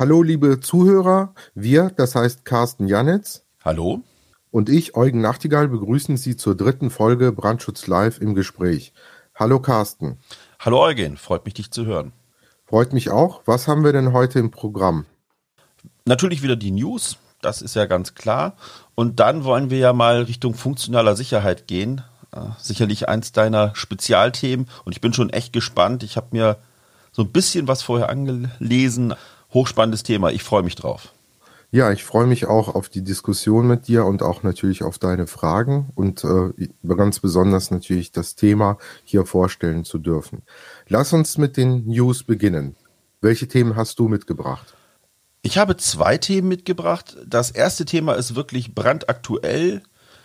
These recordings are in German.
Hallo, liebe Zuhörer. Wir, das heißt Carsten Janitz. Hallo. Und ich, Eugen Nachtigall, begrüßen Sie zur dritten Folge Brandschutz Live im Gespräch. Hallo, Carsten. Hallo, Eugen. Freut mich, dich zu hören. Freut mich auch. Was haben wir denn heute im Programm? Natürlich wieder die News. Das ist ja ganz klar. Und dann wollen wir ja mal Richtung funktionaler Sicherheit gehen. Äh, sicherlich eins deiner Spezialthemen. Und ich bin schon echt gespannt. Ich habe mir so ein bisschen was vorher angelesen hochspannendes Thema. Ich freue mich drauf. Ja, ich freue mich auch auf die Diskussion mit dir und auch natürlich auf deine Fragen und äh, ganz besonders natürlich das Thema hier vorstellen zu dürfen. Lass uns mit den News beginnen. Welche Themen hast du mitgebracht? Ich habe zwei Themen mitgebracht. Das erste Thema ist wirklich brandaktuell.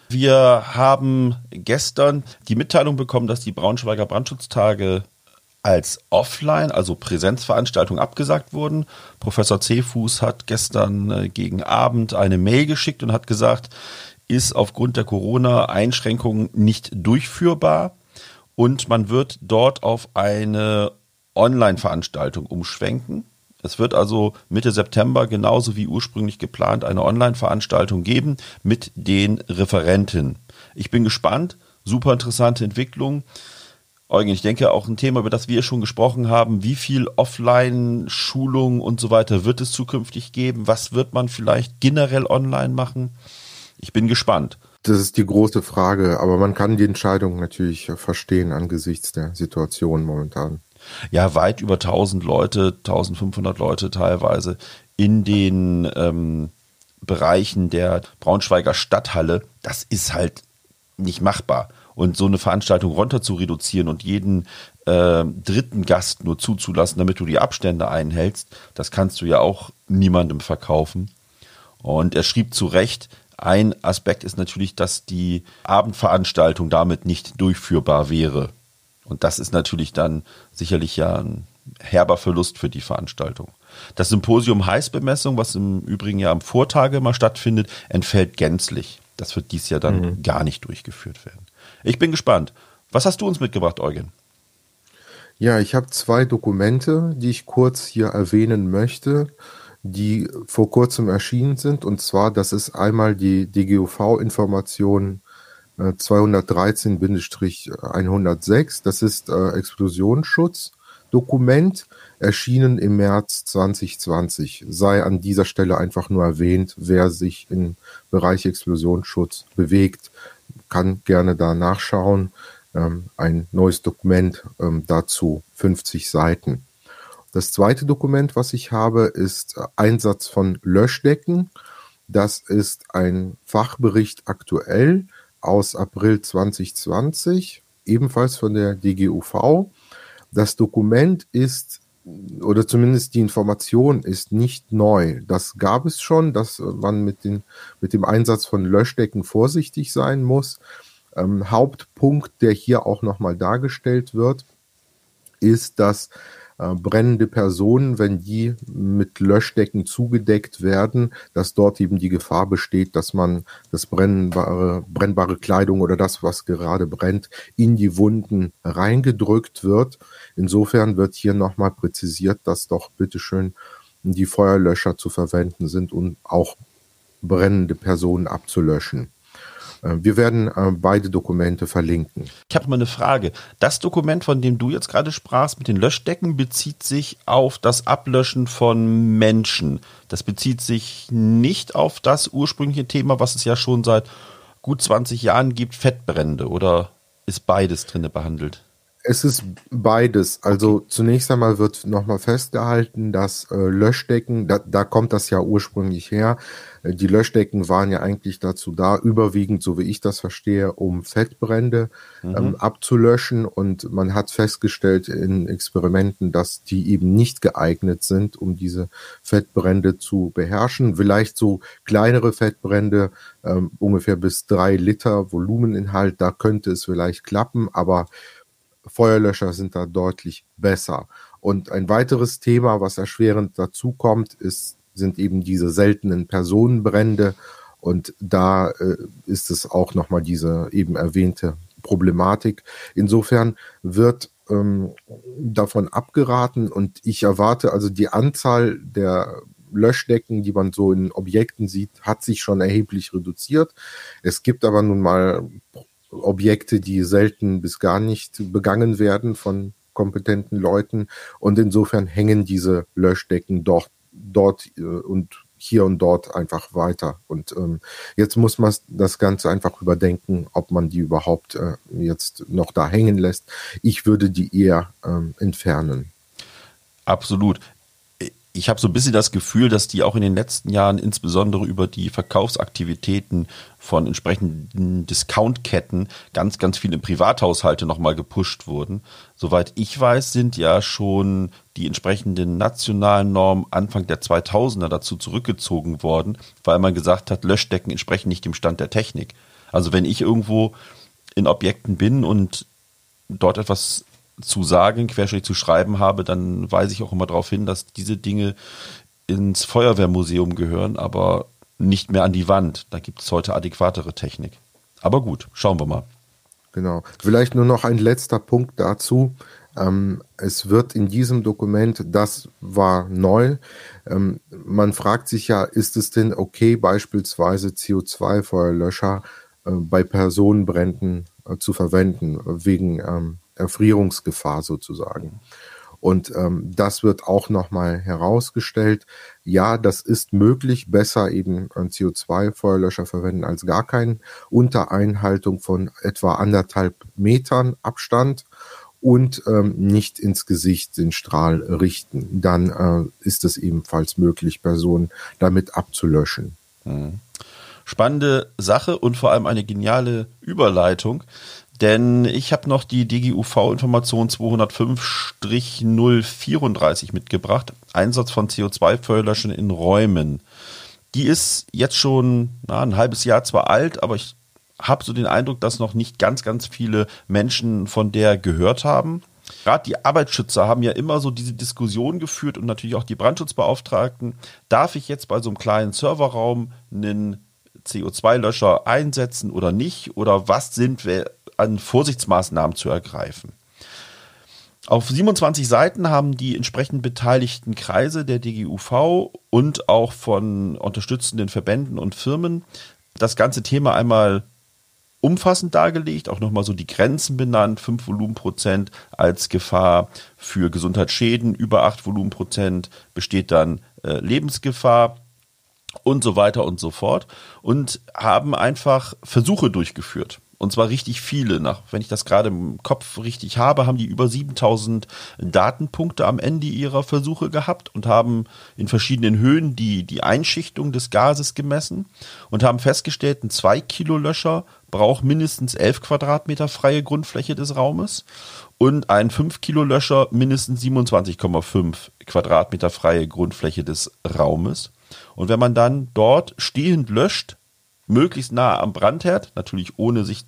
Wir haben gestern die Mitteilung bekommen, dass die Braunschweiger Brandschutztage als Offline, also Präsenzveranstaltung abgesagt wurden. Professor Cefuß hat gestern äh, gegen Abend eine Mail geschickt und hat gesagt, ist aufgrund der Corona-Einschränkungen nicht durchführbar und man wird dort auf eine Online-Veranstaltung umschwenken. Es wird also Mitte September genauso wie ursprünglich geplant eine Online-Veranstaltung geben mit den Referenten. Ich bin gespannt, super interessante Entwicklung. Eugen, ich denke auch ein Thema, über das wir schon gesprochen haben. Wie viel Offline-Schulung und so weiter wird es zukünftig geben? Was wird man vielleicht generell online machen? Ich bin gespannt. Das ist die große Frage, aber man kann die Entscheidung natürlich verstehen angesichts der Situation momentan. Ja, weit über 1000 Leute, 1500 Leute teilweise in den ähm, Bereichen der Braunschweiger Stadthalle. Das ist halt nicht machbar. Und so eine Veranstaltung runter zu reduzieren und jeden äh, dritten Gast nur zuzulassen, damit du die Abstände einhältst, das kannst du ja auch niemandem verkaufen. Und er schrieb zu Recht, ein Aspekt ist natürlich, dass die Abendveranstaltung damit nicht durchführbar wäre. Und das ist natürlich dann sicherlich ja ein herber Verlust für die Veranstaltung. Das Symposium Heißbemessung, was im Übrigen ja am Vortage mal stattfindet, entfällt gänzlich. Das wird dies Jahr dann mhm. gar nicht durchgeführt werden. Ich bin gespannt. Was hast du uns mitgebracht, Eugen? Ja, ich habe zwei Dokumente, die ich kurz hier erwähnen möchte, die vor kurzem erschienen sind. Und zwar, das ist einmal die DGUV-Information äh, 213-106. Das ist äh, Explosionsschutz-Dokument, erschienen im März 2020. Sei an dieser Stelle einfach nur erwähnt, wer sich im Bereich Explosionsschutz bewegt kann gerne da nachschauen. Ähm, ein neues Dokument ähm, dazu, 50 Seiten. Das zweite Dokument, was ich habe, ist äh, Einsatz von Löschdecken. Das ist ein Fachbericht aktuell aus April 2020, ebenfalls von der DGUV. Das Dokument ist oder zumindest die Information ist nicht neu. Das gab es schon, dass man mit, den, mit dem Einsatz von Löschdecken vorsichtig sein muss. Ähm, Hauptpunkt, der hier auch nochmal dargestellt wird, ist, dass brennende Personen, wenn die mit Löschdecken zugedeckt werden, dass dort eben die Gefahr besteht, dass man das brennbare, brennbare Kleidung oder das, was gerade brennt, in die Wunden reingedrückt wird. Insofern wird hier nochmal präzisiert, dass doch bitteschön die Feuerlöscher zu verwenden sind, um auch brennende Personen abzulöschen. Äh, wir werden äh, beide Dokumente verlinken. Ich habe mal eine Frage. Das Dokument, von dem du jetzt gerade sprachst, mit den Löschdecken, bezieht sich auf das Ablöschen von Menschen. Das bezieht sich nicht auf das ursprüngliche Thema, was es ja schon seit gut 20 Jahren gibt, Fettbrände. Oder ist beides drinne behandelt? Es ist beides. Also okay. zunächst einmal wird nochmal festgehalten, dass äh, Löschdecken, da, da kommt das ja ursprünglich her, äh, die Löschdecken waren ja eigentlich dazu da, überwiegend, so wie ich das verstehe, um Fettbrände mhm. ähm, abzulöschen. Und man hat festgestellt in Experimenten, dass die eben nicht geeignet sind, um diese Fettbrände zu beherrschen. Vielleicht so kleinere Fettbrände, ähm, ungefähr bis drei Liter Volumeninhalt, da könnte es vielleicht klappen, aber Feuerlöscher sind da deutlich besser. Und ein weiteres Thema, was erschwerend dazu kommt, ist, sind eben diese seltenen Personenbrände. Und da äh, ist es auch nochmal diese eben erwähnte Problematik. Insofern wird ähm, davon abgeraten und ich erwarte also die Anzahl der Löschdecken, die man so in Objekten sieht, hat sich schon erheblich reduziert. Es gibt aber nun mal Objekte, die selten bis gar nicht begangen werden von kompetenten Leuten. Und insofern hängen diese Löschdecken dort, dort äh, und hier und dort einfach weiter. Und ähm, jetzt muss man das Ganze einfach überdenken, ob man die überhaupt äh, jetzt noch da hängen lässt. Ich würde die eher ähm, entfernen. Absolut ich habe so ein bisschen das Gefühl, dass die auch in den letzten Jahren insbesondere über die Verkaufsaktivitäten von entsprechenden Discountketten ganz, ganz viele Privathaushalte nochmal gepusht wurden. Soweit ich weiß, sind ja schon die entsprechenden nationalen Normen Anfang der 2000er dazu zurückgezogen worden, weil man gesagt hat, Löschdecken entsprechen nicht dem Stand der Technik. Also wenn ich irgendwo in Objekten bin und dort etwas zu sagen, querschnitt zu schreiben habe, dann weise ich auch immer darauf hin, dass diese Dinge ins Feuerwehrmuseum gehören, aber nicht mehr an die Wand. Da gibt es heute adäquatere Technik. Aber gut, schauen wir mal. Genau. Vielleicht nur noch ein letzter Punkt dazu. Ähm, es wird in diesem Dokument, das war neu, ähm, man fragt sich ja, ist es denn okay, beispielsweise CO2-Feuerlöscher äh, bei Personenbränden äh, zu verwenden, wegen ähm, Erfrierungsgefahr sozusagen. Und ähm, das wird auch nochmal herausgestellt. Ja, das ist möglich, besser eben ein CO2-Feuerlöscher verwenden als gar keinen, unter Einhaltung von etwa anderthalb Metern Abstand und ähm, nicht ins Gesicht den Strahl richten. Dann äh, ist es ebenfalls möglich, Personen damit abzulöschen. Mhm. Spannende Sache und vor allem eine geniale Überleitung. Denn ich habe noch die DGUV-Information 205-034 mitgebracht. Einsatz von CO2-Feuerlöschern in Räumen. Die ist jetzt schon na, ein halbes Jahr zwar alt, aber ich habe so den Eindruck, dass noch nicht ganz, ganz viele Menschen von der gehört haben. Gerade die Arbeitsschützer haben ja immer so diese Diskussion geführt und natürlich auch die Brandschutzbeauftragten. Darf ich jetzt bei so einem kleinen Serverraum einen CO2-Löscher einsetzen oder nicht? Oder was sind an Vorsichtsmaßnahmen zu ergreifen? Auf 27 Seiten haben die entsprechend beteiligten Kreise der DGUV und auch von unterstützenden Verbänden und Firmen das ganze Thema einmal umfassend dargelegt, auch nochmal so die Grenzen benannt, 5 Volumenprozent als Gefahr für Gesundheitsschäden, über 8 Volumenprozent besteht dann äh, Lebensgefahr und so weiter und so fort und haben einfach Versuche durchgeführt. Und zwar richtig viele. Nach, wenn ich das gerade im Kopf richtig habe, haben die über 7000 Datenpunkte am Ende ihrer Versuche gehabt und haben in verschiedenen Höhen die, die Einschichtung des Gases gemessen und haben festgestellt, ein 2 Kilo Löscher braucht mindestens 11 Quadratmeter freie Grundfläche des Raumes und ein 5 Kilo Löscher mindestens 27,5 Quadratmeter freie Grundfläche des Raumes. Und wenn man dann dort stehend löscht, möglichst nah am Brandherd, natürlich ohne sich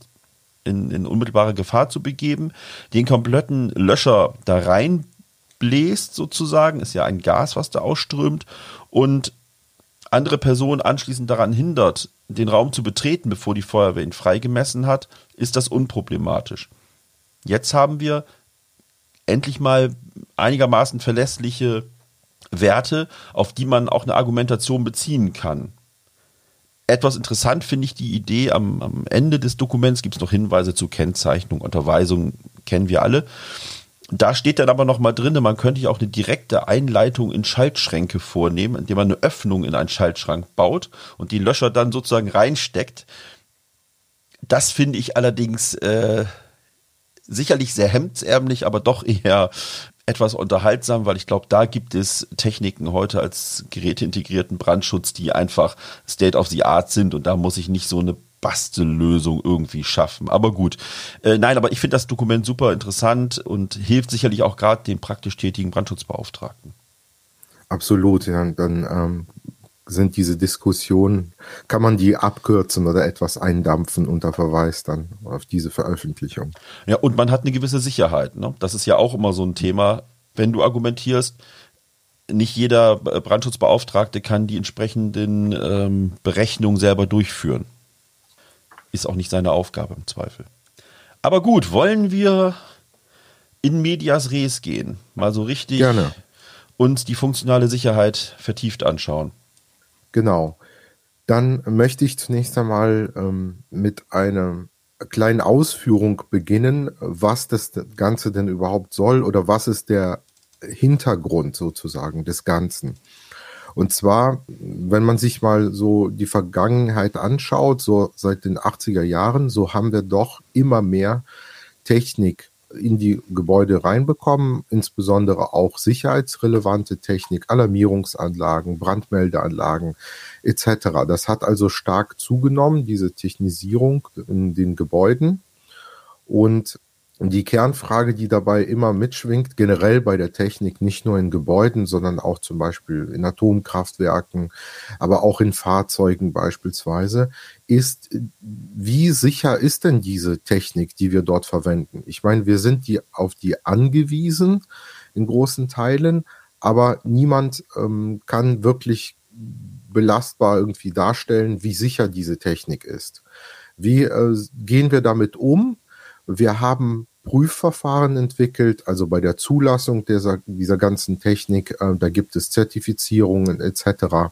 in, in unmittelbare Gefahr zu begeben, den kompletten Löscher da reinbläst sozusagen, ist ja ein Gas, was da ausströmt und andere Personen anschließend daran hindert, den Raum zu betreten, bevor die Feuerwehr ihn freigemessen hat, ist das unproblematisch. Jetzt haben wir endlich mal einigermaßen verlässliche Werte, auf die man auch eine Argumentation beziehen kann. Etwas interessant finde ich die Idee, am, am Ende des Dokuments gibt es noch Hinweise zu Kennzeichnung, Unterweisung, kennen wir alle. Da steht dann aber noch mal drin, man könnte ja auch eine direkte Einleitung in Schaltschränke vornehmen, indem man eine Öffnung in einen Schaltschrank baut und die Löscher dann sozusagen reinsteckt. Das finde ich allerdings äh, sicherlich sehr hemdsärmlich, aber doch eher etwas unterhaltsam, weil ich glaube, da gibt es Techniken heute als geräteintegrierten Brandschutz, die einfach State of the Art sind und da muss ich nicht so eine Bastellösung irgendwie schaffen. Aber gut. Äh, nein, aber ich finde das Dokument super interessant und hilft sicherlich auch gerade den praktisch tätigen Brandschutzbeauftragten. Absolut, ja. Dann ähm, sind diese Diskussionen, kann man die abkürzen oder etwas eindampfen unter Verweis dann auf diese Veröffentlichung. Ja, und man hat eine gewisse Sicherheit. Ne? Das ist ja auch immer so ein Thema, wenn du argumentierst, nicht jeder Brandschutzbeauftragte kann die entsprechenden ähm, Berechnungen selber durchführen. Ist auch nicht seine Aufgabe im Zweifel. Aber gut, wollen wir in Medias Res gehen? Mal so richtig Gerne uns die funktionale Sicherheit vertieft anschauen. Genau. Dann möchte ich zunächst einmal ähm, mit einer kleinen Ausführung beginnen, was das Ganze denn überhaupt soll oder was ist der Hintergrund sozusagen des Ganzen. Und zwar, wenn man sich mal so die Vergangenheit anschaut, so seit den 80er Jahren, so haben wir doch immer mehr Technik in die Gebäude reinbekommen, insbesondere auch sicherheitsrelevante Technik, Alarmierungsanlagen, Brandmeldeanlagen etc. Das hat also stark zugenommen, diese Technisierung in den Gebäuden. Und die Kernfrage, die dabei immer mitschwingt, generell bei der Technik, nicht nur in Gebäuden, sondern auch zum Beispiel in Atomkraftwerken, aber auch in Fahrzeugen beispielsweise, ist, wie sicher ist denn diese Technik, die wir dort verwenden? Ich meine, wir sind die auf die angewiesen in großen Teilen, aber niemand ähm, kann wirklich belastbar irgendwie darstellen, wie sicher diese Technik ist. Wie äh, gehen wir damit um? Wir haben Prüfverfahren entwickelt, also bei der Zulassung dieser, dieser ganzen Technik, äh, da gibt es Zertifizierungen etc.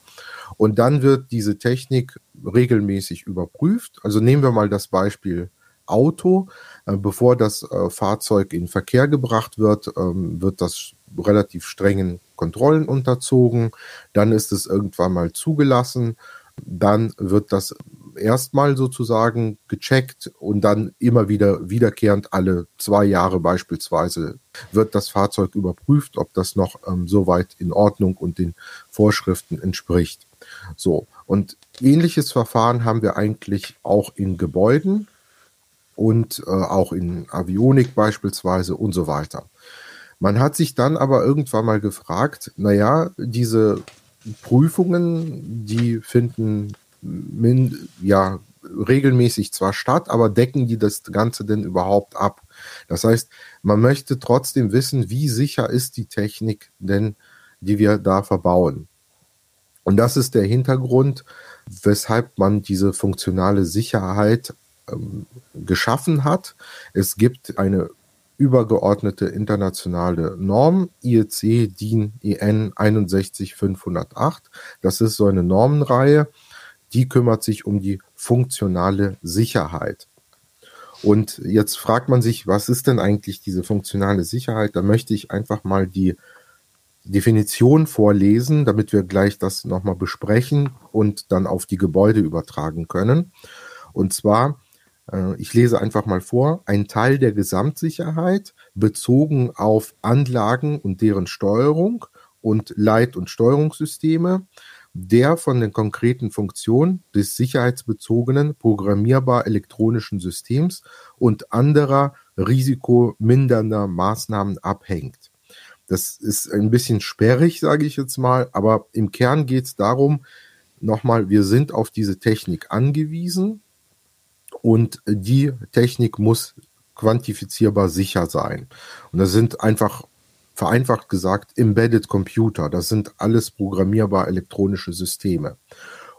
Und dann wird diese Technik regelmäßig überprüft. Also nehmen wir mal das Beispiel Auto. Äh, bevor das äh, Fahrzeug in Verkehr gebracht wird, ähm, wird das relativ strengen Kontrollen unterzogen. Dann ist es irgendwann mal zugelassen. Dann wird das erstmal sozusagen gecheckt und dann immer wieder wiederkehrend alle zwei Jahre beispielsweise wird das Fahrzeug überprüft, ob das noch ähm, soweit in Ordnung und den Vorschriften entspricht. So. Und ähnliches Verfahren haben wir eigentlich auch in Gebäuden und äh, auch in Avionik beispielsweise und so weiter. Man hat sich dann aber irgendwann mal gefragt, naja, diese Prüfungen, die finden min, ja, regelmäßig zwar statt, aber decken die das Ganze denn überhaupt ab? Das heißt, man möchte trotzdem wissen, wie sicher ist die Technik denn, die wir da verbauen. Und das ist der Hintergrund, weshalb man diese funktionale Sicherheit ähm, geschaffen hat. Es gibt eine übergeordnete internationale Norm, IEC DIN EN 61508. Das ist so eine Normenreihe, die kümmert sich um die funktionale Sicherheit. Und jetzt fragt man sich, was ist denn eigentlich diese funktionale Sicherheit? Da möchte ich einfach mal die Definition vorlesen, damit wir gleich das nochmal besprechen und dann auf die Gebäude übertragen können. Und zwar, äh, ich lese einfach mal vor, ein Teil der Gesamtsicherheit bezogen auf Anlagen und deren Steuerung und Leit- und Steuerungssysteme der von den konkreten Funktionen des sicherheitsbezogenen programmierbar elektronischen Systems und anderer risikomindernder Maßnahmen abhängt. Das ist ein bisschen sperrig, sage ich jetzt mal, aber im Kern geht es darum, nochmal, wir sind auf diese Technik angewiesen und die Technik muss quantifizierbar sicher sein. Und das sind einfach vereinfacht gesagt Embedded Computer. Das sind alles programmierbar elektronische Systeme.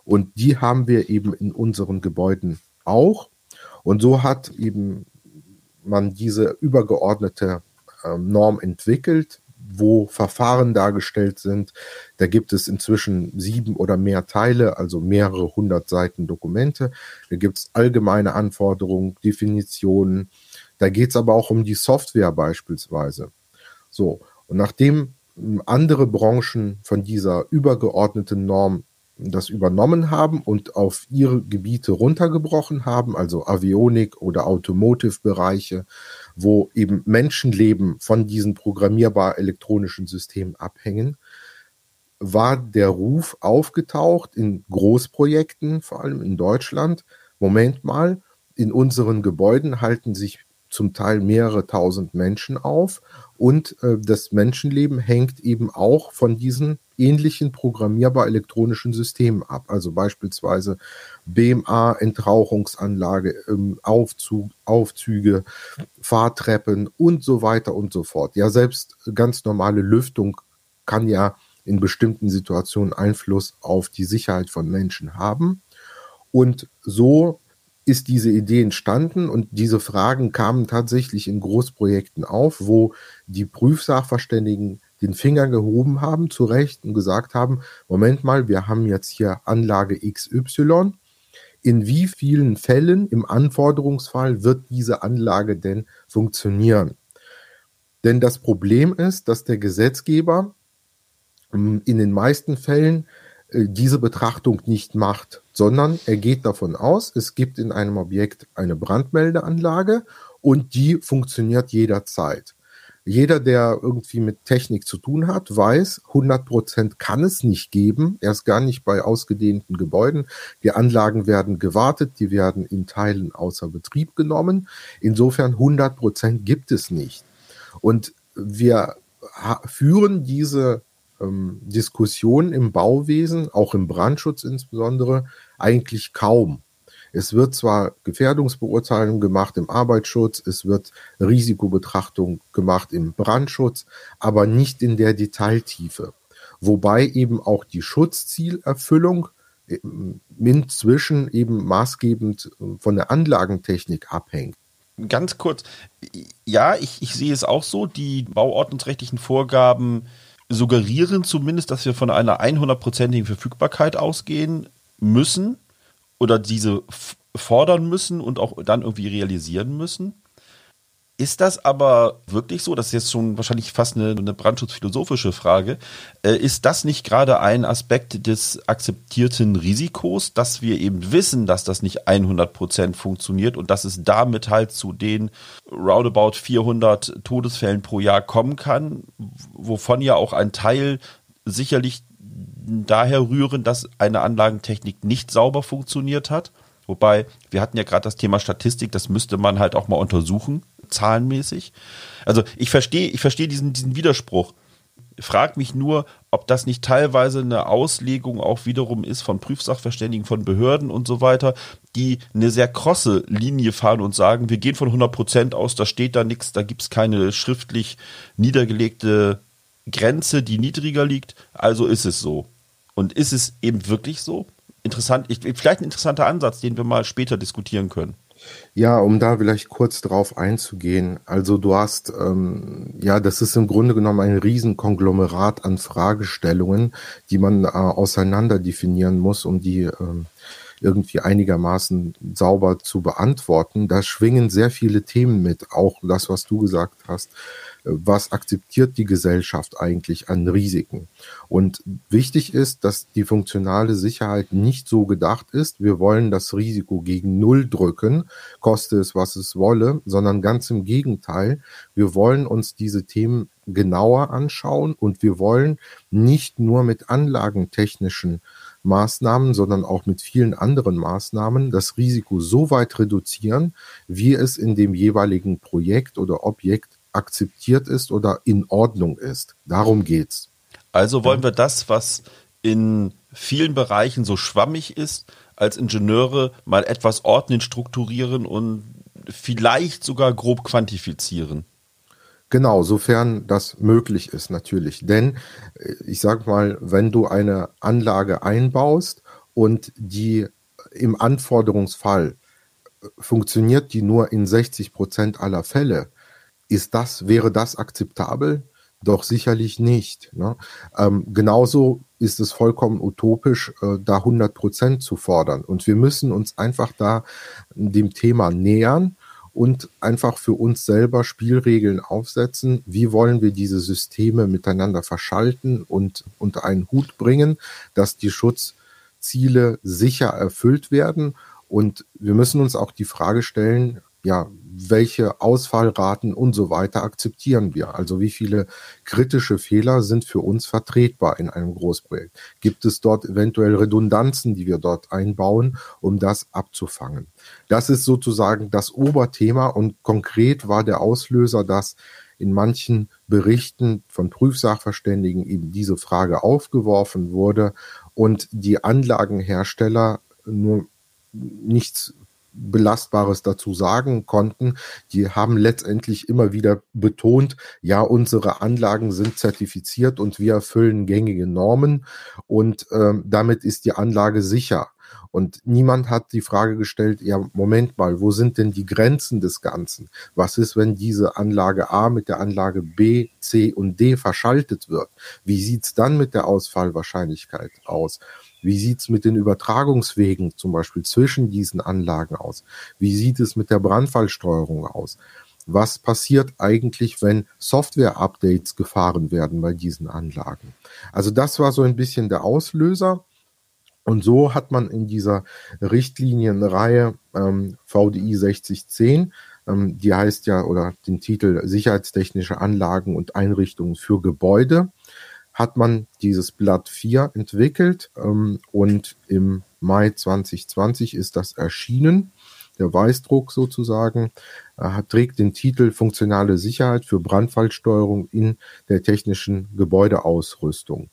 Und die haben wir eben in unseren Gebäuden auch. Und so hat eben man diese übergeordnete äh, Norm entwickelt, wo Verfahren dargestellt sind. Da gibt es inzwischen sieben oder mehr Teile, also mehrere hundert Seiten Dokumente. Da gibt es allgemeine Anforderungen, Definitionen. Da geht es aber auch um die Software beispielsweise. So, und nachdem hm, andere Branchen von dieser übergeordneten Norm das übernommen haben und auf ihre Gebiete runtergebrochen haben, also Avionik oder Automotive-Bereiche, wo eben Menschenleben von diesen programmierbar elektronischen Systemen abhängen, war der Ruf aufgetaucht in Großprojekten, vor allem in Deutschland. Moment mal, in unseren Gebäuden halten sich zum Teil mehrere tausend Menschen auf und äh, das Menschenleben hängt eben auch von diesen ähnlichen programmierbar elektronischen Systemen ab. Also beispielsweise BMA, Entrauchungsanlage, ähm, Aufzug, Aufzüge, Fahrtreppen und so weiter und so fort. Ja, selbst ganz normale Lüftung kann ja in bestimmten Situationen Einfluss auf die Sicherheit von Menschen haben. Und so ist diese Idee entstanden und diese Fragen kamen tatsächlich in Großprojekten auf, wo die Prüfsachverständigen den Finger gehoben haben, zu Recht, und gesagt haben, Moment mal, wir haben jetzt hier Anlage XY. In wie vielen Fällen im Anforderungsfall wird diese Anlage denn funktionieren? Denn das Problem ist, dass der Gesetzgeber ähm, in den meisten Fällen diese Betrachtung nicht macht, sondern er geht davon aus, es gibt in einem Objekt eine Brandmeldeanlage und die funktioniert jederzeit. Jeder, der irgendwie mit Technik zu tun hat, weiß, 100 Prozent kann es nicht geben, erst gar nicht bei ausgedehnten Gebäuden. Die Anlagen werden gewartet, die werden in Teilen außer Betrieb genommen. Insofern 100 Prozent gibt es nicht. Und wir führen diese ähm, Diskussion im Bauwesen, auch im Brandschutz insbesondere, eigentlich kaum. Es wird zwar Gefährdungsbeurteilung gemacht im Arbeitsschutz, es wird Risikobetrachtung gemacht im Brandschutz, aber nicht in der Detailtiefe. Wobei eben auch die Schutzzielerfüllung ähm, inzwischen eben maßgebend äh, von der Anlagentechnik abhängt. Ganz kurz, ja, ich, ich sehe es auch so, die bauordnungsrechtlichen Vorgaben suggerieren zumindest, dass wir von einer 100%igen Verfügbarkeit ausgehen müssen oder diese fordern müssen und auch dann irgendwie realisieren müssen. Ist das aber wirklich so? Das ist jetzt schon wahrscheinlich fast eine, eine brandschutzphilosophische Frage. Äh, ist das nicht gerade ein Aspekt des akzeptierten Risikos, dass wir eben wissen, dass das nicht 100 Prozent funktioniert und dass es damit halt zu den roundabout 400 Todesfällen pro Jahr kommen kann, wovon ja auch ein Teil sicherlich daher rühren, dass eine Anlagentechnik nicht sauber funktioniert hat? Wobei, wir hatten ja gerade das Thema Statistik, das müsste man halt auch mal untersuchen, zahlenmäßig. Also ich verstehe, ich verstehe diesen, diesen Widerspruch. Frag mich nur, ob das nicht teilweise eine Auslegung auch wiederum ist von Prüfsachverständigen, von Behörden und so weiter, die eine sehr krosse Linie fahren und sagen, wir gehen von 100 Prozent aus, da steht da nichts, da gibt es keine schriftlich niedergelegte Grenze, die niedriger liegt, also ist es so. Und ist es eben wirklich so? interessant, ich, vielleicht ein interessanter Ansatz, den wir mal später diskutieren können. Ja, um da vielleicht kurz drauf einzugehen. Also du hast, ähm, ja, das ist im Grunde genommen ein Riesenkonglomerat an Fragestellungen, die man äh, auseinander definieren muss, um die ähm, irgendwie einigermaßen sauber zu beantworten. Da schwingen sehr viele Themen mit, auch das, was du gesagt hast was akzeptiert die Gesellschaft eigentlich an Risiken. Und wichtig ist, dass die funktionale Sicherheit nicht so gedacht ist, wir wollen das Risiko gegen Null drücken, koste es, was es wolle, sondern ganz im Gegenteil, wir wollen uns diese Themen genauer anschauen und wir wollen nicht nur mit anlagentechnischen Maßnahmen, sondern auch mit vielen anderen Maßnahmen das Risiko so weit reduzieren, wie es in dem jeweiligen Projekt oder Objekt akzeptiert ist oder in Ordnung ist. Darum geht's. Also wollen wir das, was in vielen Bereichen so schwammig ist, als Ingenieure mal etwas ordnen, strukturieren und vielleicht sogar grob quantifizieren. Genau, sofern das möglich ist, natürlich. Denn äh, ich sag mal, wenn du eine Anlage einbaust und die im Anforderungsfall äh, funktioniert die nur in 60 Prozent aller Fälle, ist das, wäre das akzeptabel? Doch sicherlich nicht. Ne? Ähm, genauso ist es vollkommen utopisch, äh, da 100 Prozent zu fordern. Und wir müssen uns einfach da dem Thema nähern und einfach für uns selber Spielregeln aufsetzen. Wie wollen wir diese Systeme miteinander verschalten und unter einen Hut bringen, dass die Schutzziele sicher erfüllt werden? Und wir müssen uns auch die Frage stellen, ja, welche Ausfallraten und so weiter akzeptieren wir? Also wie viele kritische Fehler sind für uns vertretbar in einem Großprojekt? Gibt es dort eventuell Redundanzen, die wir dort einbauen, um das abzufangen? Das ist sozusagen das Oberthema und konkret war der Auslöser, dass in manchen Berichten von Prüfsachverständigen eben diese Frage aufgeworfen wurde und die Anlagenhersteller nur nichts Belastbares dazu sagen konnten. Die haben letztendlich immer wieder betont, ja, unsere Anlagen sind zertifiziert und wir erfüllen gängige Normen und ähm, damit ist die Anlage sicher. Und niemand hat die Frage gestellt, ja, Moment mal, wo sind denn die Grenzen des Ganzen? Was ist, wenn diese Anlage A mit der Anlage B, C und D verschaltet wird? Wie sieht's dann mit der Ausfallwahrscheinlichkeit aus? Wie sieht's mit den Übertragungswegen zum Beispiel zwischen diesen Anlagen aus? Wie sieht es mit der Brandfallsteuerung aus? Was passiert eigentlich, wenn Software-Updates gefahren werden bei diesen Anlagen? Also das war so ein bisschen der Auslöser. Und so hat man in dieser Richtlinienreihe ähm, VDI 6010, ähm, die heißt ja oder den Titel Sicherheitstechnische Anlagen und Einrichtungen für Gebäude, hat man dieses Blatt 4 entwickelt ähm, und im Mai 2020 ist das erschienen. Der Weißdruck sozusagen äh, trägt den Titel Funktionale Sicherheit für Brandfallsteuerung in der technischen Gebäudeausrüstung.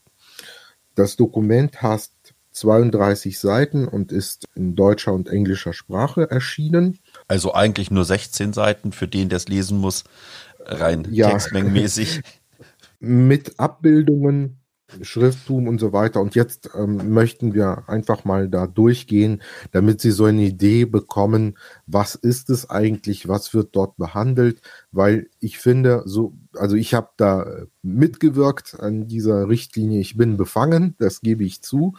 Das Dokument heißt 32 Seiten und ist in deutscher und englischer Sprache erschienen. Also eigentlich nur 16 Seiten für den, der es lesen muss, rein ja. textmengenmäßig. Mit Abbildungen Schrifttum und so weiter. Und jetzt ähm, möchten wir einfach mal da durchgehen, damit Sie so eine Idee bekommen, was ist es eigentlich, was wird dort behandelt, weil ich finde, so, also ich habe da mitgewirkt an dieser Richtlinie. Ich bin befangen, das gebe ich zu.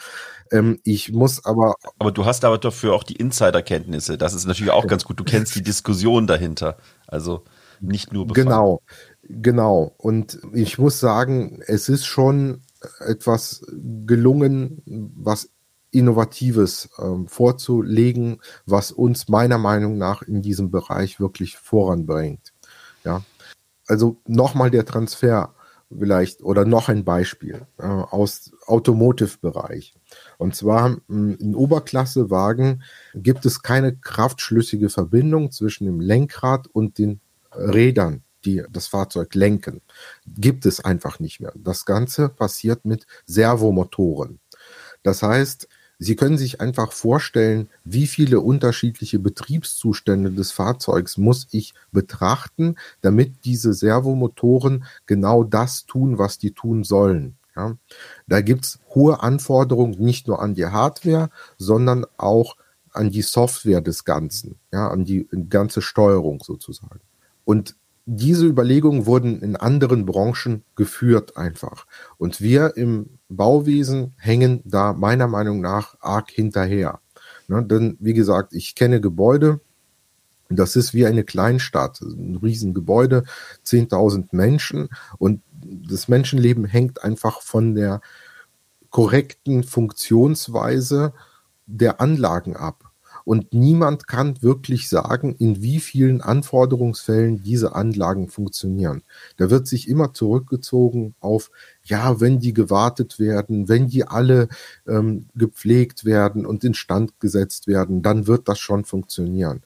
Ähm, ich muss aber. Aber du hast aber dafür auch die Insiderkenntnisse. Das ist natürlich auch ganz gut. Du kennst die Diskussion dahinter. Also nicht nur befangen. Genau. Genau. Und ich muss sagen, es ist schon etwas gelungen, was Innovatives ähm, vorzulegen, was uns meiner Meinung nach in diesem Bereich wirklich voranbringt. Ja, also nochmal der Transfer vielleicht oder noch ein Beispiel äh, aus Automotive-Bereich. Und zwar hm, in Oberklassewagen gibt es keine kraftschlüssige Verbindung zwischen dem Lenkrad und den Rädern die das Fahrzeug lenken. Gibt es einfach nicht mehr. Das Ganze passiert mit Servomotoren. Das heißt, Sie können sich einfach vorstellen, wie viele unterschiedliche Betriebszustände des Fahrzeugs muss ich betrachten, damit diese Servomotoren genau das tun, was die tun sollen. Ja, da gibt's hohe Anforderungen nicht nur an die Hardware, sondern auch an die Software des Ganzen, ja, an die ganze Steuerung sozusagen. Und diese Überlegungen wurden in anderen Branchen geführt einfach. Und wir im Bauwesen hängen da meiner Meinung nach arg hinterher. Ne, denn, wie gesagt, ich kenne Gebäude, das ist wie eine Kleinstadt, ein Riesengebäude, 10.000 Menschen und das Menschenleben hängt einfach von der korrekten Funktionsweise der Anlagen ab. Und niemand kann wirklich sagen, in wie vielen Anforderungsfällen diese Anlagen funktionieren. Da wird sich immer zurückgezogen auf, ja, wenn die gewartet werden, wenn die alle ähm, gepflegt werden und instand gesetzt werden, dann wird das schon funktionieren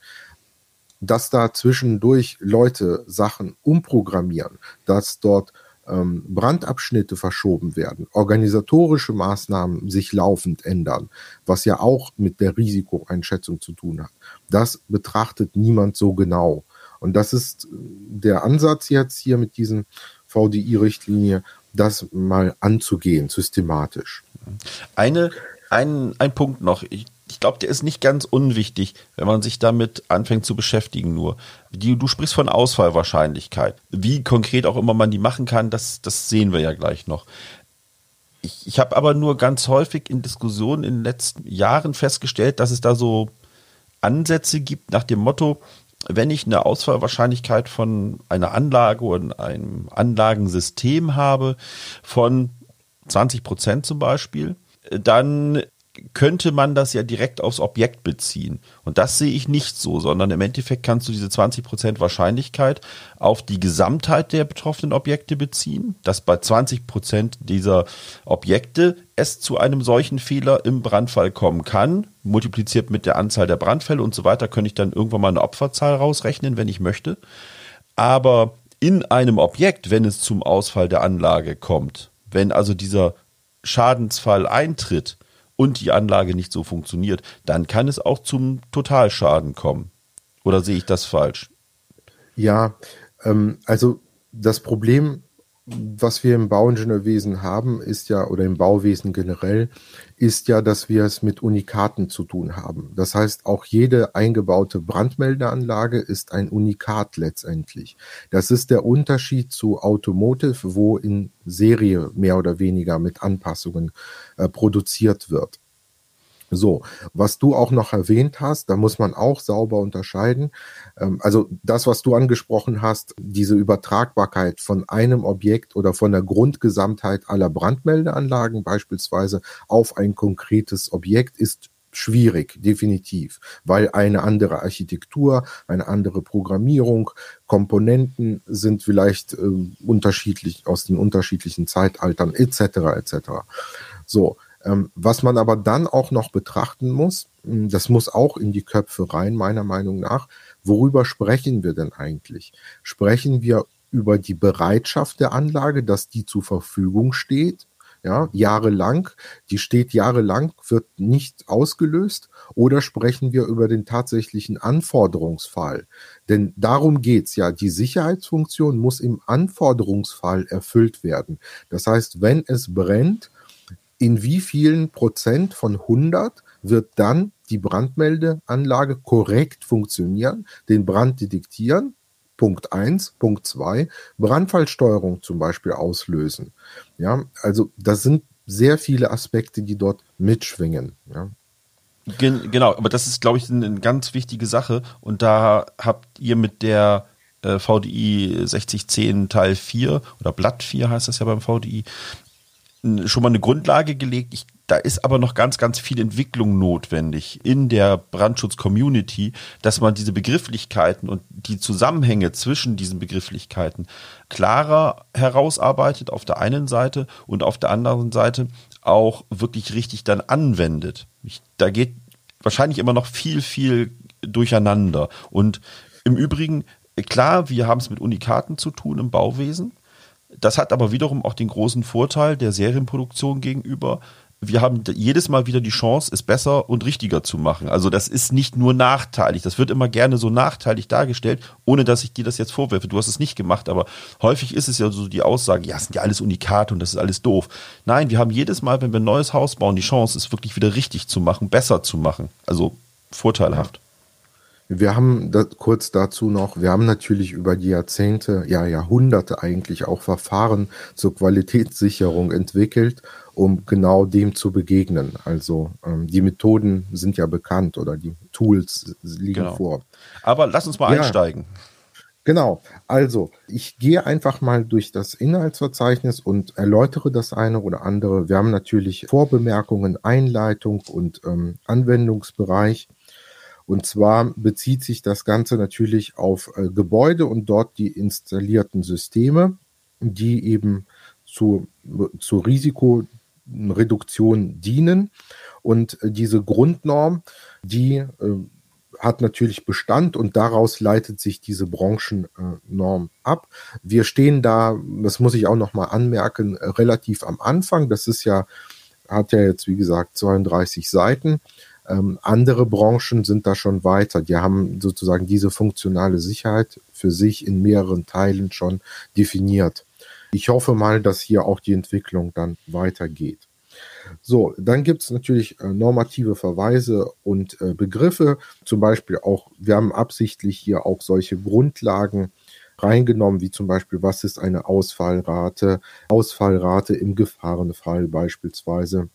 dass da zwischendurch Leute Sachen umprogrammieren, dass dort ähm, Brandabschnitte verschoben werden, organisatorische Maßnahmen sich laufend ändern, was ja auch mit der Risikoeinschätzung zu tun hat. Das betrachtet niemand so genau. Und das ist äh, der Ansatz jetzt hier mit diesem VDI-Richtlinie, das mal anzugehen, systematisch. Eine, ein, ein Punkt noch. Ich ich glaube, der ist nicht ganz unwichtig, wenn man sich damit anfängt zu beschäftigen nur. Die, du sprichst von Ausfallwahrscheinlichkeit. Wie konkret auch immer man die machen kann, das, das sehen wir ja gleich noch. Ich, ich habe aber nur ganz häufig in Diskussionen in den letzten Jahren festgestellt, dass es da so Ansätze gibt nach dem Motto, wenn ich eine Ausfallwahrscheinlichkeit von einer Anlage oder einem Anlagensystem habe von 20 Prozent zum Beispiel, dann könnte man das ja direkt aufs Objekt beziehen. Und das sehe ich nicht so, sondern im Endeffekt kannst du diese 20% Wahrscheinlichkeit auf die Gesamtheit der betroffenen Objekte beziehen, dass bei 20% dieser Objekte es zu einem solchen Fehler im Brandfall kommen kann, multipliziert mit der Anzahl der Brandfälle und so weiter, könnte ich dann irgendwann mal eine Opferzahl rausrechnen, wenn ich möchte. Aber in einem Objekt, wenn es zum Ausfall der Anlage kommt, wenn also dieser Schadensfall eintritt, und die Anlage nicht so funktioniert, dann kann es auch zum Totalschaden kommen. Oder sehe ich das falsch? Ja, ähm, also das Problem was wir im Bauingenieurwesen haben, ist ja, oder im Bauwesen generell, ist ja, dass wir es mit Unikaten zu tun haben. Das heißt, auch jede eingebaute Brandmeldeanlage ist ein Unikat letztendlich. Das ist der Unterschied zu Automotive, wo in Serie mehr oder weniger mit Anpassungen äh, produziert wird. So, was du auch noch erwähnt hast, da muss man auch sauber unterscheiden. Ähm, also das, was du angesprochen hast, diese Übertragbarkeit von einem Objekt oder von der Grundgesamtheit aller Brandmeldeanlagen beispielsweise auf ein konkretes Objekt ist schwierig, definitiv, weil eine andere Architektur, eine andere Programmierung, Komponenten sind vielleicht äh, unterschiedlich aus den unterschiedlichen Zeitaltern etc. etc. So, was man aber dann auch noch betrachten muss, hm, das muss auch in die Köpfe rein, meiner Meinung nach, worüber sprechen wir denn eigentlich? Sprechen wir über die Bereitschaft der Anlage, dass die zur Verfügung steht? Ja, jahrelang, die steht jahrelang, wird nicht ausgelöst, oder sprechen wir über den tatsächlichen Anforderungsfall? Denn darum geht's ja. Die Sicherheitsfunktion muss im Anforderungsfall erfüllt werden. Das heißt, wenn es brennt, in wie vielen Prozent von 100 wird dann die Brandmeldeanlage korrekt funktionieren, den Brand detektieren, Punkt 1, Punkt 2, Brandfallsteuerung zum Beispiel auslösen. Ja, also das sind sehr viele Aspekte, die dort mitschwingen. Ja. Gen genau, aber das ist, glaube ich, eine, eine ganz wichtige Sache. Und da habt ihr mit der äh, VDI 6010 Teil 4 oder Blatt 4 heißt das ja beim VDI, schon mal eine Grundlage gelegt. Ich, da ist aber noch ganz, ganz viel Entwicklung notwendig in der Brandschutz-Community, dass man diese Begrifflichkeiten und die Zusammenhänge zwischen diesen Begrifflichkeiten klarer herausarbeitet auf der einen Seite und auf der anderen Seite auch wirklich richtig dann anwendet. Ich, da geht wahrscheinlich immer noch viel, viel durcheinander. Und im Übrigen, klar, wir haben es mit Unikaten zu tun im Bauwesen. Das hat aber wiederum auch den großen Vorteil der Serienproduktion gegenüber. Wir haben jedes Mal wieder die Chance, es besser und richtiger zu machen. Also das ist nicht nur nachteilig. Das wird immer gerne so nachteilig dargestellt, ohne dass ich dir das jetzt vorwerfe. Du hast es nicht gemacht, aber häufig ist es ja so die Aussage, ja, es sind ja alles Unikate und das ist alles doof. Nein, wir haben jedes Mal, wenn wir ein neues Haus bauen, die Chance, es wirklich wieder richtig zu machen, besser zu machen. Also vorteilhaft. Ja. Wir haben da, kurz dazu noch, wir haben natürlich über die Jahrzehnte, ja Jahrhunderte eigentlich auch Verfahren zur Qualitätssicherung entwickelt, um genau dem zu begegnen. Also ähm, die Methoden sind ja bekannt oder die Tools liegen genau. vor. Aber lass uns mal ja. einsteigen. Genau, also ich gehe einfach mal durch das Inhaltsverzeichnis und erläutere das eine oder andere. Wir haben natürlich Vorbemerkungen, Einleitung und ähm, Anwendungsbereich. Und zwar bezieht sich das Ganze natürlich auf äh, Gebäude und dort die installierten Systeme, die eben zu, zur Risikoreduktion dienen. Und äh, diese Grundnorm, die äh, hat natürlich Bestand und daraus leitet sich diese Branchennorm ab. Wir stehen da, das muss ich auch nochmal anmerken, relativ am Anfang. Das ist ja, hat ja jetzt wie gesagt 32 Seiten. Ähm, andere Branchen sind da schon weiter. Die haben sozusagen diese funktionale Sicherheit für sich in mehreren Teilen schon definiert. Ich hoffe mal, dass hier auch die Entwicklung dann weitergeht. So, dann gibt es natürlich äh, normative Verweise und äh, Begriffe. Zum Beispiel auch, wir haben absichtlich hier auch solche Grundlagen reingenommen, wie zum Beispiel, was ist eine Ausfallrate, Ausfallrate im Gefahrenfall beispielsweise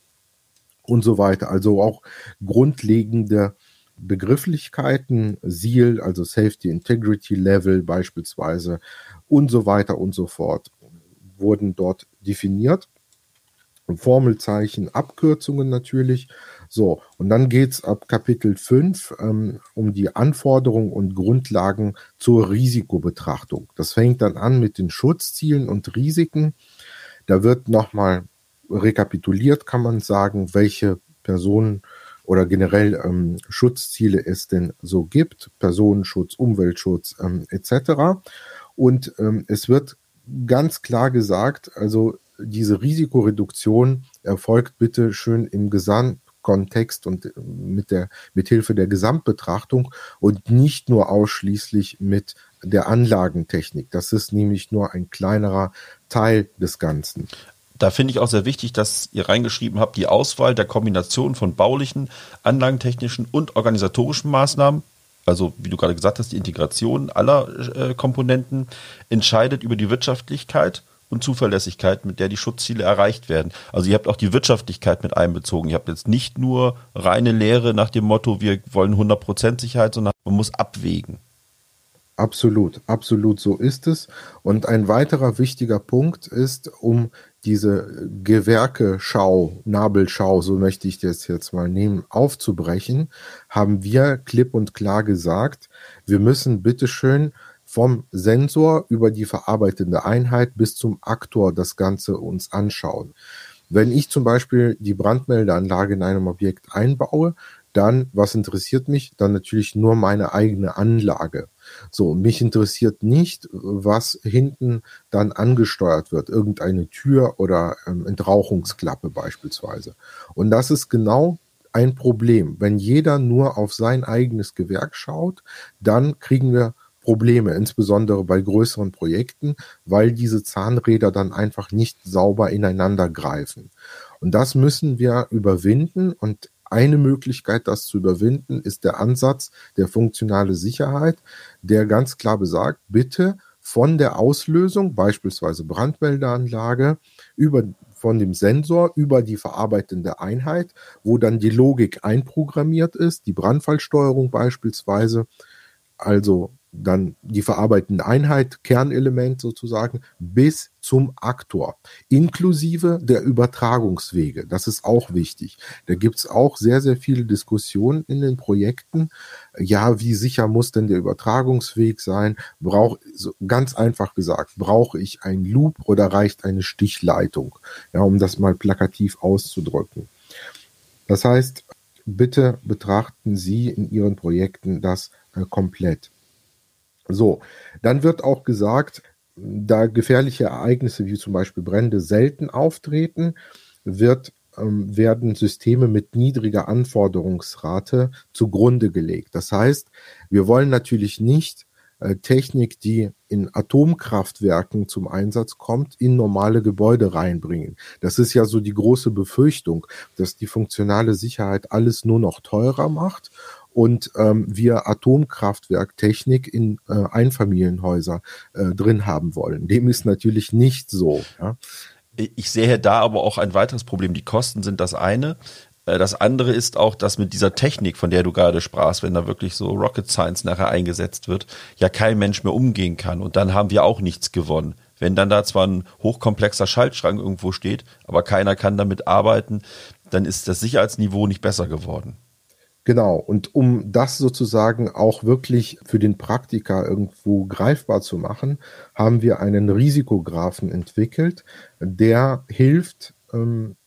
und so weiter. Also auch grundlegende Begrifflichkeiten, SEAL, also Safety Integrity Level beispielsweise und so weiter und so fort, wurden dort definiert. Formelzeichen, Abkürzungen natürlich. So, und dann geht's ab Kapitel 5 ähm, um die Anforderungen und Grundlagen zur Risikobetrachtung. Das fängt dann an mit den Schutzzielen und Risiken. Da wird nochmal rekapituliert kann man sagen, welche Personen oder generell ähm, Schutzziele es denn so gibt, Personenschutz, Umweltschutz ähm, etc. Und ähm, es wird ganz klar gesagt, also diese Risikoreduktion erfolgt bitte schön im Gesamt Gesamtkontext und äh, mit der mit Hilfe der Gesamtbetrachtung und nicht nur ausschließlich mit der Anlagentechnik. Das ist nämlich nur ein kleinerer Teil des Ganzen. Da finde ich auch sehr wichtig, dass ihr reingeschrieben habt, die Auswahl der Kombination von baulichen, anlagentechnischen und organisatorischen Maßnahmen also wie du gerade gesagt hast, die Integration aller äh, Komponenten entscheidet über die Wirtschaftlichkeit und Zuverlässigkeit, mit der die Schutzziele erreicht werden. Also ihr habt auch die Wirtschaftlichkeit mit einbezogen. Ihr habt jetzt nicht nur reine Lehre nach dem Motto, wir wollen 100% Sicherheit, sondern man muss abwägen. Absolut, absolut so ist es. Und ein weiterer wichtiger Punkt ist, um diese Gewerke-Schau, Nabelschau, so möchte ich das jetzt mal nehmen, aufzubrechen, haben wir klipp und klar gesagt, wir müssen bitteschön vom Sensor über die verarbeitende Einheit bis zum Aktor das Ganze uns anschauen. Wenn ich zum Beispiel die Brandmeldeanlage in einem Objekt einbaue, dann, was interessiert mich? Dann natürlich nur meine eigene Anlage. So, mich interessiert nicht, was hinten dann angesteuert wird, irgendeine Tür oder ähm, Entrauchungsklappe beispielsweise. Und das ist genau ein Problem. Wenn jeder nur auf sein eigenes Gewerk schaut, dann kriegen wir Probleme, insbesondere bei größeren Projekten, weil diese Zahnräder dann einfach nicht sauber ineinander greifen. Und das müssen wir überwinden und eine Möglichkeit, das zu überwinden, ist der Ansatz der funktionale Sicherheit, der ganz klar besagt, bitte von der Auslösung, beispielsweise Brandmeldeanlage, über von dem Sensor über die verarbeitende Einheit, wo dann die Logik einprogrammiert ist, die Brandfallsteuerung beispielsweise, also dann die verarbeitende Einheit, Kernelement sozusagen, bis zum Aktor, inklusive der Übertragungswege. Das ist auch wichtig. Da gibt's auch sehr, sehr viele Diskussionen in den Projekten. Ja, wie sicher muss denn der Übertragungsweg sein? Brauch, ganz einfach gesagt, brauche ich ein Loop oder reicht eine Stichleitung? Ja, um das mal plakativ auszudrücken. Das heißt, bitte betrachten Sie in Ihren Projekten das äh, komplett. So, dann wird auch gesagt, da gefährliche Ereignisse wie zum Beispiel Brände selten auftreten, wird, ähm, werden Systeme mit niedriger Anforderungsrate zugrunde gelegt. Das heißt, wir wollen natürlich nicht äh, Technik, die in Atomkraftwerken zum Einsatz kommt, in normale Gebäude reinbringen. Das ist ja so die große Befürchtung, dass die funktionale Sicherheit alles nur noch teurer macht und ähm, wir Atomkraftwerktechnik in äh, Einfamilienhäuser äh, drin haben wollen. Dem ist natürlich nicht so. Ja. Ich sehe da aber auch ein weiteres Problem. Die Kosten sind das eine. Äh, das andere ist auch, dass mit dieser Technik, von der du gerade sprachst, wenn da wirklich so Rocket Science nachher eingesetzt wird, ja kein Mensch mehr umgehen kann. Und dann haben wir auch nichts gewonnen. Wenn dann da zwar ein hochkomplexer Schaltschrank irgendwo steht, aber keiner kann damit arbeiten, dann ist das Sicherheitsniveau nicht besser geworden. Genau, und um das sozusagen auch wirklich für den Praktiker irgendwo greifbar zu machen, haben wir einen Risikographen entwickelt, der hilft, ähm,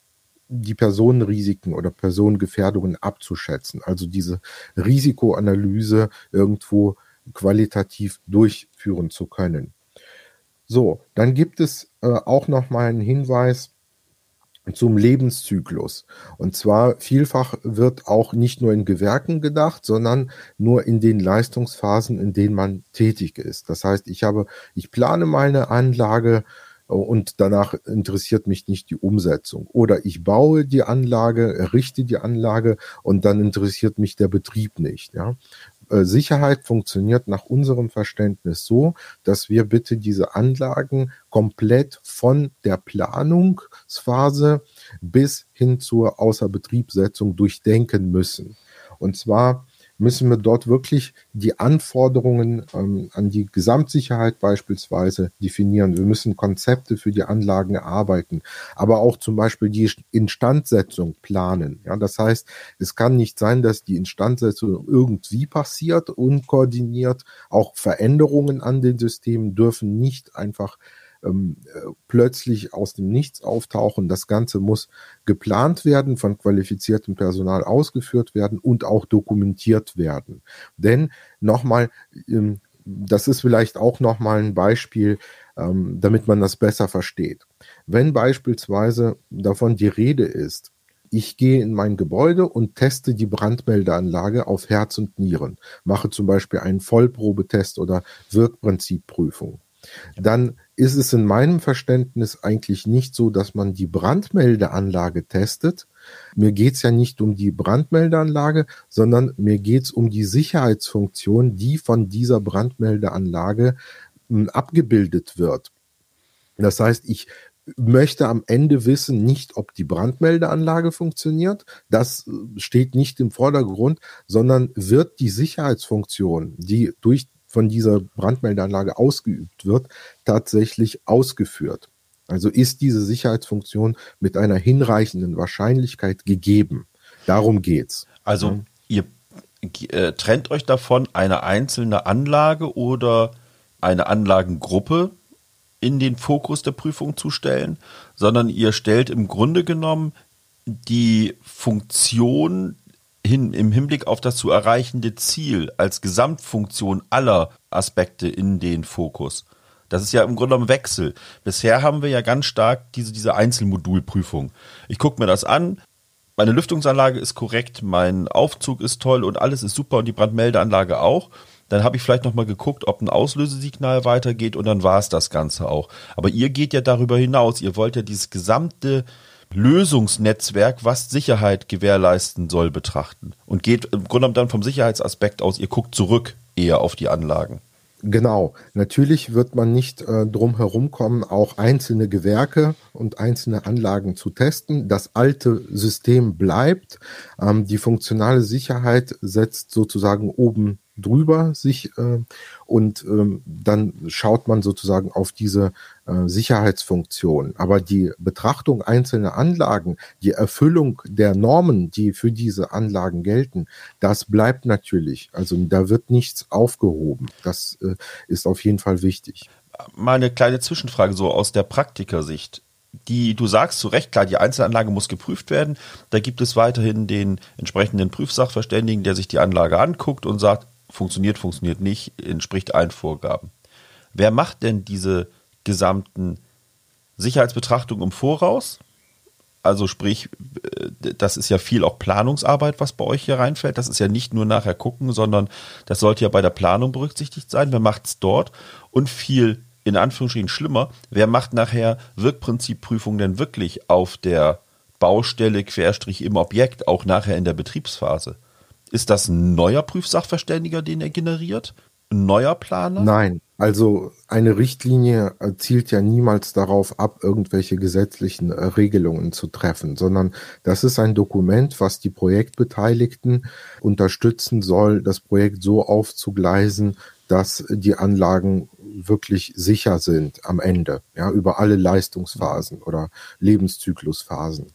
die Personenrisiken oder Personengefährdungen abzuschätzen. Also diese Risikoanalyse irgendwo qualitativ durchführen zu können. So, dann gibt es äh, auch noch mal einen Hinweis, zum Lebenszyklus. Und zwar vielfach wird auch nicht nur in Gewerken gedacht, sondern nur in den Leistungsphasen, in denen man tätig ist. Das heißt, ich habe, ich plane meine Anlage und danach interessiert mich nicht die Umsetzung. Oder ich baue die Anlage, errichte die Anlage und dann interessiert mich der Betrieb nicht. Ja? Äh, Sicherheit funktioniert nach unserem Verständnis so, dass wir bitte diese Anlagen komplett von der Planungsphase bis hin zur Außerbetriebssetzung durchdenken müssen. Und zwar müssen wir dort wirklich die Anforderungen ähm, an die Gesamtsicherheit beispielsweise definieren. Wir müssen Konzepte für die Anlagen erarbeiten, aber auch zum Beispiel die Instandsetzung planen. Ja, das heißt, es kann nicht sein, dass die Instandsetzung irgendwie passiert, unkoordiniert. Auch Veränderungen an den Systemen dürfen nicht einfach ähm, äh, plötzlich aus dem Nichts auftauchen. Das Ganze muss geplant werden, von qualifiziertem Personal ausgeführt werden und auch dokumentiert werden. Denn nochmal, ähm, das ist vielleicht auch nochmal ein Beispiel, ähm, damit man das besser versteht. Wenn beispielsweise davon die Rede ist, Ich gehe in mein Gebäude und teste die Brandmeldeanlage auf Herz und Nieren, mache zum Beispiel einen Vollprobetest oder Wirkprinzipprüfung. Dann ist es in meinem Verständnis eigentlich nicht so, dass man die Brandmeldeanlage testet. Mir geht's ja nicht um die Brandmeldeanlage, sondern mir geht's um die Sicherheitsfunktion, die von dieser Brandmeldeanlage hm, abgebildet wird. Das heißt, ich möchte am Ende wissen, nicht ob die Brandmeldeanlage funktioniert, das äh, steht nicht im Vordergrund, sondern wird die Sicherheitsfunktion, die durch von dieser Brandmeldeanlage ausgeübt wird, tatsächlich ausgeführt. Also ist diese Sicherheitsfunktion mit einer hinreichenden Wahrscheinlichkeit gegeben. Darum geht's. Also ihr äh, trennt euch davon, eine einzelne Anlage oder eine Anlagengruppe in den Fokus der Prüfung zu stellen, sondern ihr stellt im Grunde genommen die Funktion hin, im Hinblick auf das zu erreichende Ziel als Gesamtfunktion aller Aspekte in den Fokus. Das ist ja im Grunde genommen Wechsel. Bisher haben wir ja ganz stark diese, diese Einzelmodulprüfung. Ich gucke mir das an, meine Lüftungsanlage ist korrekt, mein Aufzug ist toll und alles ist super und die Brandmeldeanlage auch. Dann habe ich vielleicht nochmal geguckt, ob ein Auslösesignal weitergeht und dann war es das Ganze auch. Aber ihr geht ja darüber hinaus. Ihr wollt ja dieses gesamte Lösungsnetzwerk, was Sicherheit gewährleisten soll, betrachten. Und geht im Grunde genommen dann vom Sicherheitsaspekt aus, ihr guckt zurück eher auf die Anlagen. Genau. Natürlich wird man nicht äh, drum herum kommen, auch einzelne Gewerke und einzelne Anlagen zu testen. Das alte System bleibt. Ähm, die funktionale Sicherheit setzt sozusagen oben drüber sich äh, und ähm, dann schaut man sozusagen auf diese äh, Sicherheitsfunktion. Aber die Betrachtung einzelner Anlagen, die Erfüllung der Normen, die für diese Anlagen gelten, das bleibt natürlich. Also da wird nichts aufgehoben. Das äh, ist auf jeden Fall wichtig. Mal eine kleine Zwischenfrage so aus der Praktikersicht die, du sagst zu Recht, klar, die Einzelanlage muss geprüft werden. Da gibt es weiterhin den entsprechenden Prüfsachverständigen, der sich die Anlage anguckt und sagt, funktioniert, funktioniert nicht, entspricht allen Vorgaben. Wer macht denn diese gesamten Sicherheitsbetrachtungen im Voraus? Also sprich, äh, das ist ja viel auch Planungsarbeit, was bei euch hier reinfällt. Das ist ja nicht nur nachher gucken, sondern das sollte ja bei der Planung berücksichtigt sein. Wer macht es dort? Und viel, in Anführungsstrichen schlimmer, wer macht nachher Wirkprinzipprüfungen denn wirklich auf der Baustelle, Querstrich im Objekt, auch nachher in der Betriebsphase? Ist das ein neuer Prüfsachverständiger, den er generiert? Ein neuer Planer? Nein, also eine Richtlinie zielt ja niemals darauf ab, irgendwelche gesetzlichen äh, Regelungen zu treffen, sondern das ist ein Dokument, was die Projektbeteiligten unterstützen soll, das Projekt so aufzugleisen, dass die Anlagen wirklich sicher sind am Ende, ja, über alle Leistungsphasen oder Lebenszyklusphasen.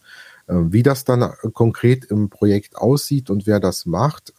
Ähm, wie das dann äh, konkret im Projekt aussieht und wer das macht,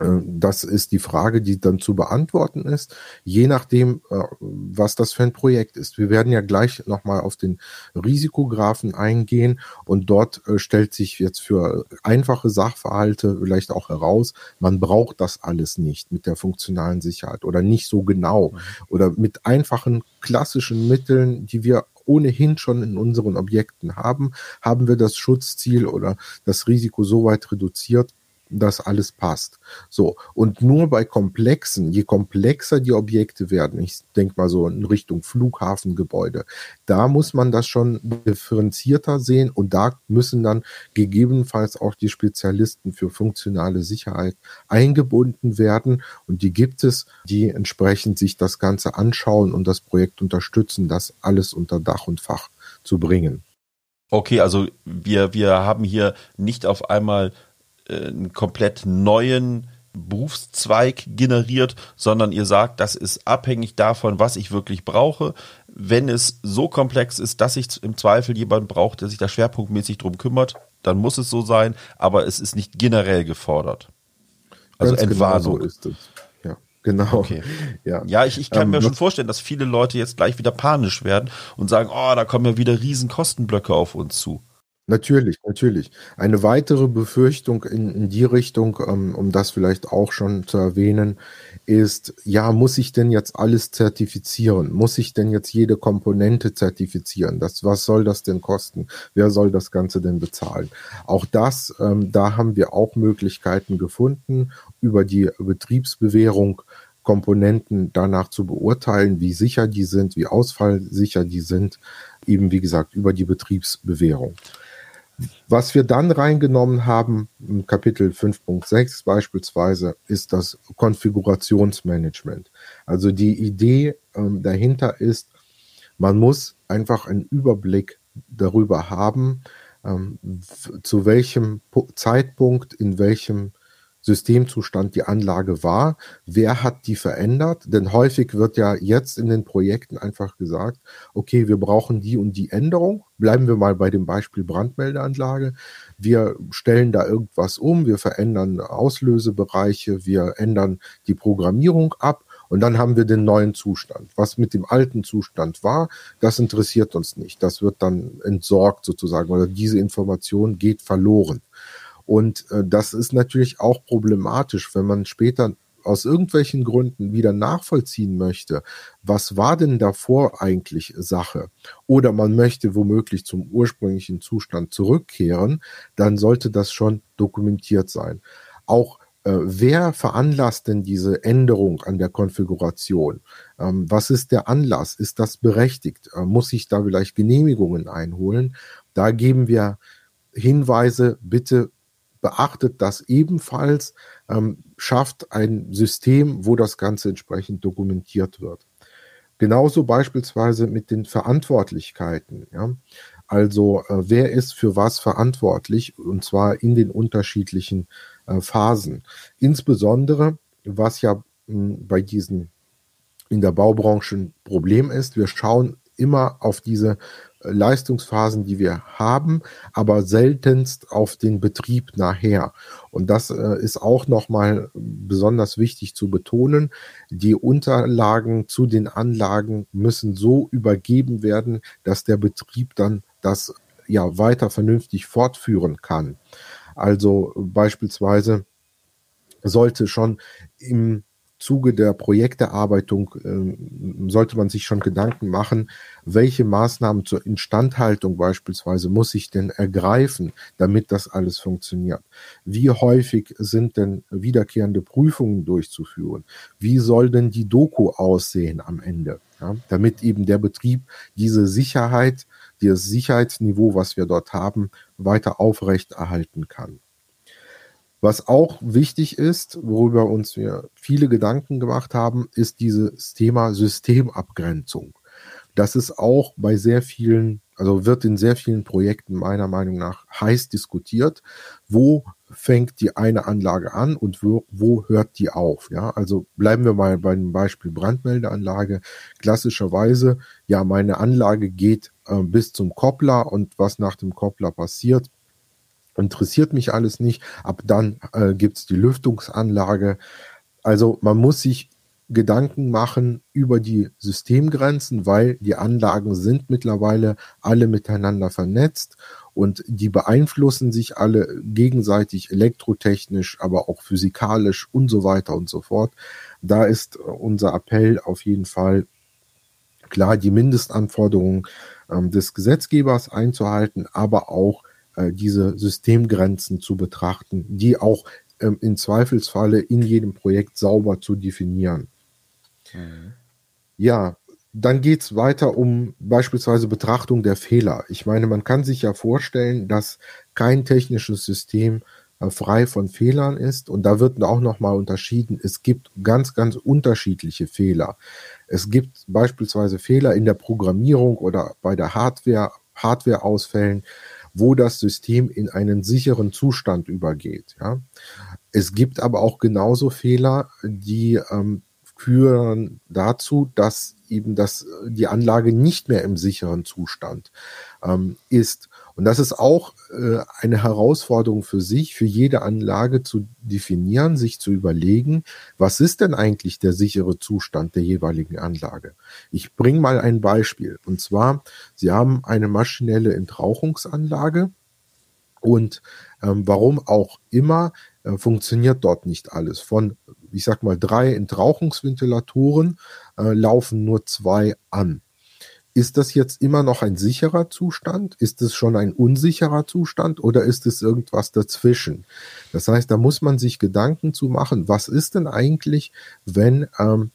äh, das ist die Frage, die dann zu beantworten ist, je nachdem, äh, was das für ein Projekt ist. Wir werden ja gleich nochmal auf den Risikografen eingehen und dort stellt sich jetzt für einfache Sachverhalte vielleicht auch heraus, man braucht das alles nicht mit der funktionalen Sicherheit oder nicht so genau mhm. oder mit einfachen klassischen Mitteln, die wir ohnehin schon in unseren Objekten haben, haben wir das Schutzziel oder das Risiko so weit reduziert, dass alles passt. So. Und nur bei komplexen, je komplexer die Objekte werden, ich denke mal so in Richtung Flughafengebäude, da muss man das schon differenzierter sehen und da müssen dann gegebenenfalls auch die Spezialisten für funktionale Sicherheit eingebunden werden. Und die gibt es, die entsprechend sich das Ganze anschauen und das Projekt unterstützen, das alles unter Dach und Fach zu bringen. Okay, also wir, wir haben hier nicht auf einmal einen komplett neuen Berufszweig generiert, sondern ihr sagt, das ist abhängig davon, was ich wirklich brauche. Wenn es so komplex ist, dass ich im Zweifel jemanden brauche, der sich da schwerpunktmäßig drum kümmert, dann muss es so sein, aber es ist nicht generell gefordert. Also Ganz Entwarnung. Genau so ist es. Ja, genau. Okay. Ja, ja ich, ich kann ähm, mir schon vorstellen, dass viele Leute jetzt gleich wieder panisch werden und sagen, oh, da kommen ja wieder riesen Kostenblöcke auf uns zu. Natürlich, natürlich. Eine weitere Befürchtung in, in die Richtung, ähm, um das vielleicht auch schon zu erwähnen, ist, ja, muss ich denn jetzt alles zertifizieren? Muss ich denn jetzt jede Komponente zertifizieren? Das, was soll das denn kosten? Wer soll das Ganze denn bezahlen? Auch das, ähm, da haben wir auch Möglichkeiten gefunden, über die Betriebsbewährung Komponenten danach zu beurteilen, wie sicher die sind, wie ausfallsicher die sind, eben wie gesagt über die Betriebsbewährung. Was wir dann reingenommen haben, im Kapitel 5.6 beispielsweise, ist das Konfigurationsmanagement. Also die Idee ähm, dahinter ist, man muss einfach einen Überblick darüber haben, ähm, zu welchem Zeitpunkt, in welchem Systemzustand die Anlage war. Wer hat die verändert? Denn häufig wird ja jetzt in den Projekten einfach gesagt, okay, wir brauchen die und die Änderung. Bleiben wir mal bei dem Beispiel Brandmeldeanlage. Wir stellen da irgendwas um, wir verändern Auslösebereiche, wir ändern die Programmierung ab und dann haben wir den neuen Zustand. Was mit dem alten Zustand war, das interessiert uns nicht. Das wird dann entsorgt sozusagen oder diese Information geht verloren. Und äh, das ist natürlich auch problematisch, wenn man später aus irgendwelchen Gründen wieder nachvollziehen möchte, was war denn davor eigentlich Sache? Oder man möchte womöglich zum ursprünglichen Zustand zurückkehren, dann sollte das schon dokumentiert sein. Auch äh, wer veranlasst denn diese Änderung an der Konfiguration? Ähm, was ist der Anlass? Ist das berechtigt? Äh, muss ich da vielleicht Genehmigungen einholen? Da geben wir Hinweise, bitte beachtet das ebenfalls, ähm, schafft ein System, wo das Ganze entsprechend dokumentiert wird. Genauso beispielsweise mit den Verantwortlichkeiten. Ja? Also äh, wer ist für was verantwortlich und zwar in den unterschiedlichen äh, Phasen. Insbesondere, was ja mh, bei diesen in der Baubranche ein Problem ist, wir schauen immer auf diese Leistungsphasen, die wir haben, aber seltenst auf den Betrieb nachher. Und das äh, ist auch nochmal besonders wichtig zu betonen. Die Unterlagen zu den Anlagen müssen so übergeben werden, dass der Betrieb dann das ja weiter vernünftig fortführen kann. Also beispielsweise sollte schon im Zuge der Projekterarbeitung äh, sollte man sich schon Gedanken machen, welche Maßnahmen zur Instandhaltung beispielsweise muss ich denn ergreifen, damit das alles funktioniert. Wie häufig sind denn wiederkehrende Prüfungen durchzuführen? Wie soll denn die Doku aussehen am Ende? Ja, damit eben der Betrieb diese Sicherheit, dieses Sicherheitsniveau, was wir dort haben, weiter aufrechterhalten kann. Was auch wichtig ist, worüber uns wir viele Gedanken gemacht haben, ist dieses Thema Systemabgrenzung. Das ist auch bei sehr vielen, also wird in sehr vielen Projekten meiner Meinung nach heiß diskutiert. Wo fängt die eine Anlage an und wo, wo hört die auf? Ja, also bleiben wir mal beim Beispiel Brandmeldeanlage. Klassischerweise, ja, meine Anlage geht äh, bis zum Koppler und was nach dem Koppler passiert, interessiert mich alles nicht. Ab dann äh, gibt es die Lüftungsanlage. Also man muss sich Gedanken machen über die Systemgrenzen, weil die Anlagen sind mittlerweile alle miteinander vernetzt und die beeinflussen sich alle gegenseitig elektrotechnisch, aber auch physikalisch und so weiter und so fort. Da ist unser Appell auf jeden Fall klar, die Mindestanforderungen ähm, des Gesetzgebers einzuhalten, aber auch äh, diese Systemgrenzen zu betrachten, die auch ähm, im Zweifelsfalle in jedem Projekt sauber zu definieren. Mhm. Ja, dann geht es weiter um beispielsweise Betrachtung der Fehler. Ich meine, man kann sich ja vorstellen, dass kein technisches System äh, frei von Fehlern ist. Und da wird auch nochmal unterschieden. Es gibt ganz, ganz unterschiedliche Fehler. Es gibt beispielsweise Fehler in der Programmierung oder bei der Hardware, Hardwareausfällen wo das System in einen sicheren Zustand übergeht. Ja. Es gibt aber auch genauso Fehler, die ähm, führen dazu, dass eben das, die Anlage nicht mehr im sicheren Zustand ähm, ist. Und das ist auch äh, eine Herausforderung für sich, für jede Anlage zu definieren, sich zu überlegen, was ist denn eigentlich der sichere Zustand der jeweiligen Anlage. Ich bringe mal ein Beispiel. Und zwar, Sie haben eine maschinelle Entrauchungsanlage Und ähm, warum auch immer äh, funktioniert dort nicht alles. Von, ich sag mal, drei Entrauchungsventilatoren äh, laufen nur zwei an. Ist das jetzt immer noch ein sicherer Zustand? Ist es schon ein unsicherer Zustand oder ist es irgendwas dazwischen? Das heißt, da muss man sich Gedanken zu machen, was ist denn eigentlich, wenn ähm,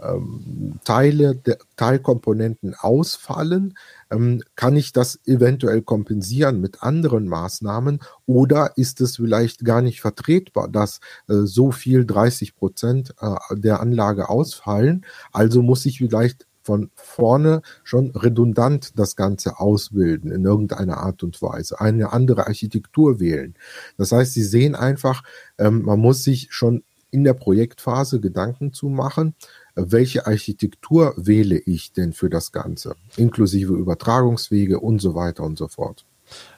ähm, Teile der Teilkomponenten ausfallen, ähm, kann ich das eventuell kompensieren mit anderen Maßnahmen oder ist es vielleicht gar nicht vertretbar, dass äh, so viel 30 Prozent äh, der Anlage ausfallen? Also muss ich vielleicht von vorne schon redundant das Ganze ausbilden in irgendeiner Art und Weise, eine andere Architektur wählen. Das heißt, Sie sehen einfach, ähm, man muss sich schon in der Projektphase Gedanken zu machen, welche Architektur wähle ich denn für das Ganze, inklusive Übertragungswege und so weiter und so fort.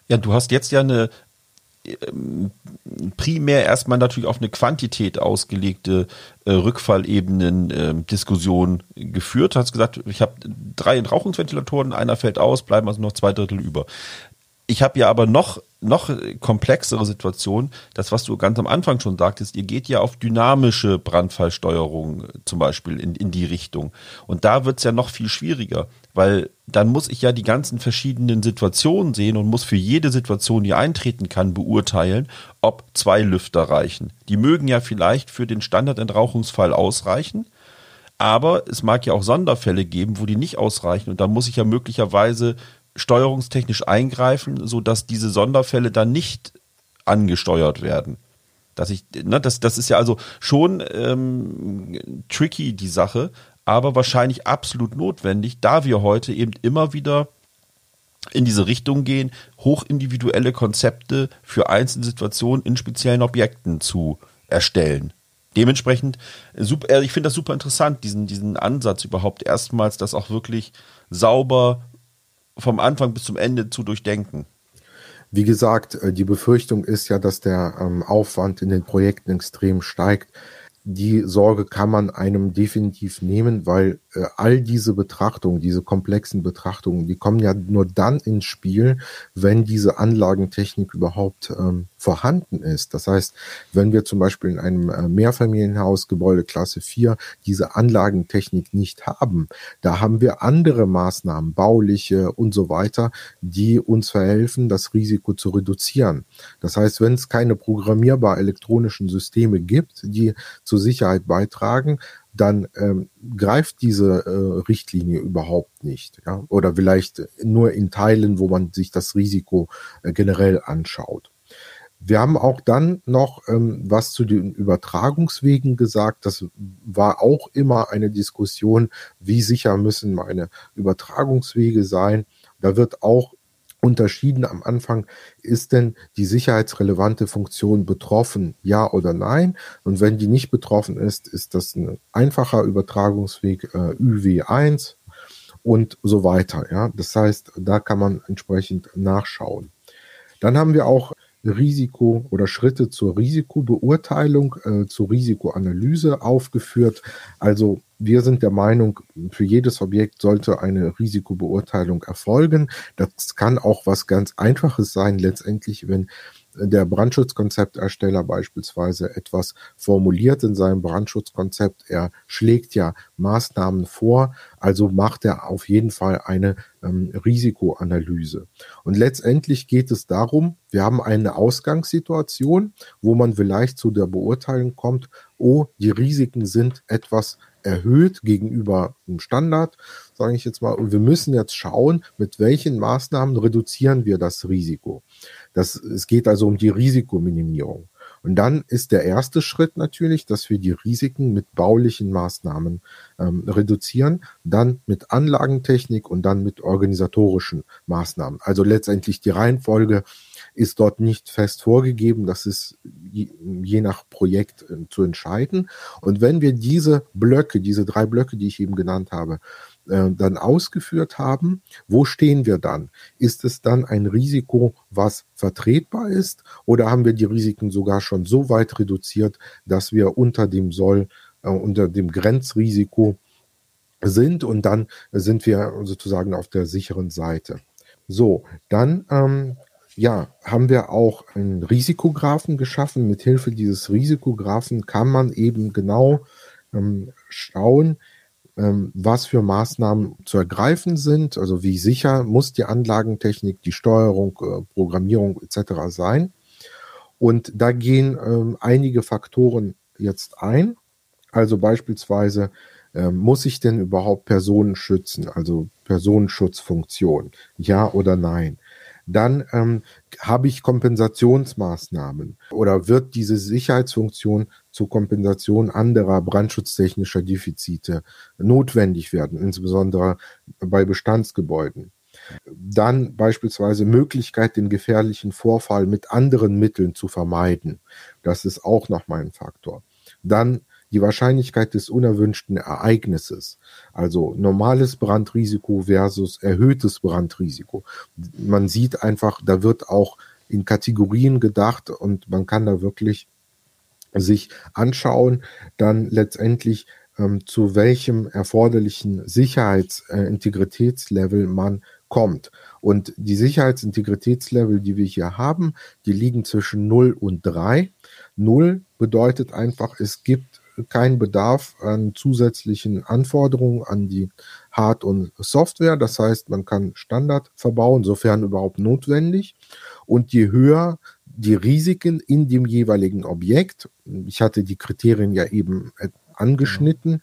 Ja, du hast jetzt ja eine ähm, primär erstmal natürlich auf eine Quantität ausgelegte äh, Rückfallebenen-Diskussion äh, geführt. Du hast gesagt, ich habe drei Entrauchungsventilatoren, einer fällt aus, bleiben also noch zwei Drittel über. Ich habe ja aber noch, noch komplexere Situation. Das, was du ganz am Anfang schon sagtest, ihr geht ja auf dynamische Brandfallsteuerung äh, zum Beispiel in, in die Richtung. Und da wird's ja noch viel schwieriger, weil dann muss ich ja die ganzen verschiedenen Situationen sehen und muss für jede Situation, die eintreten kann, beurteilen, ob zwei Lüfter reichen. Die mögen ja vielleicht für den Standardentrauchungsfall ausreichen. Aber es mag ja auch Sonderfälle geben, wo die nicht ausreichen. Und da muss ich ja möglicherweise steuerungstechnisch eingreifen, so dass diese Sonderfälle dann nicht angesteuert werden. Dass ich, ne, das, das ist ja also schon ähm, tricky, die Sache, aber wahrscheinlich absolut notwendig, da wir heute eben immer wieder in diese Richtung gehen, hochindividuelle Konzepte für einzelne Situationen in speziellen Objekten zu erstellen. Dementsprechend, super, äh, ich finde das super interessant, diesen, diesen Ansatz überhaupt erstmals, das auch wirklich sauber vom Anfang bis zum Ende zu durchdenken. Wie gesagt, äh, die Befürchtung ist ja, dass der ähm, Aufwand in den Projekten extrem steigt die Sorge kann man einem definitiv nehmen, weil äh, all diese Betrachtungen, diese komplexen Betrachtungen, die kommen ja nur dann ins Spiel, wenn diese Anlagentechnik überhaupt ähm, vorhanden ist. Das heißt, wenn wir zum Beispiel in einem äh, Mehrfamilienhaus Gebäude Klasse 4 diese Anlagentechnik nicht haben, da haben wir andere Maßnahmen, bauliche und so weiter, die uns verhelfen, das Risiko zu reduzieren. Das heißt, wenn es keine programmierbar elektronischen Systeme gibt, die zur Sicherheit beitragen, dann ähm, greift diese äh, Richtlinie überhaupt nicht. Ja? Oder vielleicht nur in Teilen, wo man sich das Risiko äh, generell anschaut. Wir haben auch dann noch ähm, was zu den Übertragungswegen gesagt. Das war auch immer eine Diskussion, wie sicher müssen meine Übertragungswege sein. Da wird auch unterschieden am Anfang, ist denn die sicherheitsrelevante Funktion betroffen, ja oder nein? Und wenn die nicht betroffen ist, ist das ein einfacher Übertragungsweg äh, UW1 und so weiter. Ja, das heißt, da kann man entsprechend nachschauen. Dann haben wir auch Risiko oder Schritte zur Risikobeurteilung, äh, zur Risikoanalyse aufgeführt. Also wir sind der Meinung, für jedes Objekt sollte eine Risikobeurteilung erfolgen. Das kann auch was ganz Einfaches sein, letztendlich, wenn der Brandschutzkonzeptersteller beispielsweise etwas formuliert in seinem Brandschutzkonzept. Er schlägt ja Maßnahmen vor, also macht er auf jeden Fall eine ähm, Risikoanalyse. Und letztendlich geht es darum, wir haben eine Ausgangssituation, wo man vielleicht zu der Beurteilung kommt, oh, die Risiken sind etwas erhöht gegenüber dem Standard, sage ich jetzt mal. Und wir müssen jetzt schauen, mit welchen Maßnahmen reduzieren wir das Risiko. Das, es geht also um die Risikominimierung. Und dann ist der erste Schritt natürlich, dass wir die Risiken mit baulichen Maßnahmen ähm, reduzieren, dann mit Anlagentechnik und dann mit organisatorischen Maßnahmen. Also letztendlich die Reihenfolge ist dort nicht fest vorgegeben. Das ist je, nach Projekt äh, zu entscheiden. Und wenn wir diese Blöcke, diese drei Blöcke, die ich eben genannt habe, äh, dann ausgeführt haben, wo stehen wir dann? Ist es dann ein Risiko, was vertretbar ist, oder haben wir die Risiken sogar schon so weit reduziert, dass wir unter dem Soll, äh, unter dem Grenzrisiko sind und dann sind wir sozusagen auf der sicheren Seite. So, dann ähm, ja, haben wir auch einen Risikographen geschaffen. Mit Hilfe dieses Risikographen kann man eben genau ähm, schauen, was für Maßnahmen zu ergreifen sind. Also wie sicher muss die Anlagentechnik, die Steuerung, äh, Programmierung etc. sein. Und da gehen ähm, einige Faktoren jetzt ein. Also beispielsweise ähm, muss ich denn überhaupt Personen schützen, also Personenschutzfunktion, ja oder nein? Dann ähm, habe ich Kompensationsmaßnahmen oder wird diese Sicherheitsfunktion zur Kompensation anderer brandschutztechnischer Defizite notwendig werden, insbesondere bei Bestandsgebäuden. Dann beispielsweise Möglichkeit, den gefährlichen Vorfall mit anderen Mitteln zu vermeiden. Das ist auch nochmal ein Faktor. Dann die Wahrscheinlichkeit des unerwünschten Ereignisses, also normales Brandrisiko versus erhöhtes Brandrisiko. Man sieht einfach, da wird auch in Kategorien gedacht und man kann da wirklich sich anschauen, dann letztendlich ähm, zu welchem erforderlichen Sicherheitsintegritätslevel äh, man kommt. Und die Sicherheitsintegritätslevel, die wir hier haben, die liegen zwischen 0 und 3. 0 bedeutet einfach, es gibt keinen Bedarf an zusätzlichen Anforderungen an die Hard- und Software. Das heißt, man kann Standard verbauen, sofern überhaupt notwendig. Und je höher die Risiken in dem jeweiligen Objekt, ich hatte die Kriterien ja eben angeschnitten,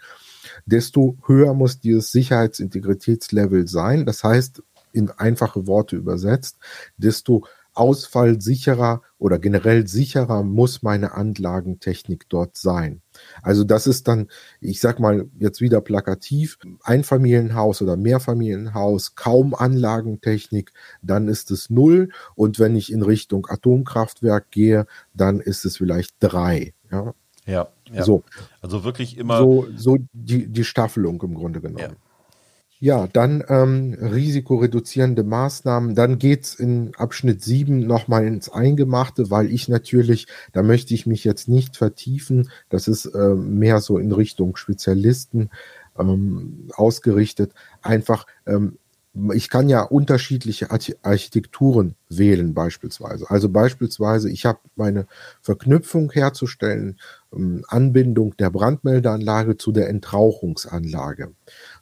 desto höher muss dieses Sicherheitsintegritätslevel sein. Das heißt, in einfache Worte übersetzt, desto ausfallsicherer oder generell sicherer muss meine Anlagentechnik dort sein. Also das ist dann, ich sag mal jetzt wieder plakativ, Einfamilienhaus oder Mehrfamilienhaus, kaum Anlagentechnik, dann ist es null. Und wenn ich in Richtung Atomkraftwerk gehe, dann ist es vielleicht drei. Ja, ja, ja. So. Also wirklich immer. So, so die, die Staffelung im Grunde genommen. Ja. Ja, dann ähm, risikoreduzierende Maßnahmen. Dann geht's in Abschnitt 7 nochmal ins Eingemachte, weil ich natürlich, da möchte ich mich jetzt nicht vertiefen, das ist äh, mehr so in Richtung Spezialisten ähm, ausgerichtet, einfach ähm, ich kann ja unterschiedliche Architekturen wählen beispielsweise. Also beispielsweise, ich habe meine Verknüpfung herzustellen, ähm, Anbindung der Brandmeldeanlage zu der Entrauchungsanlage.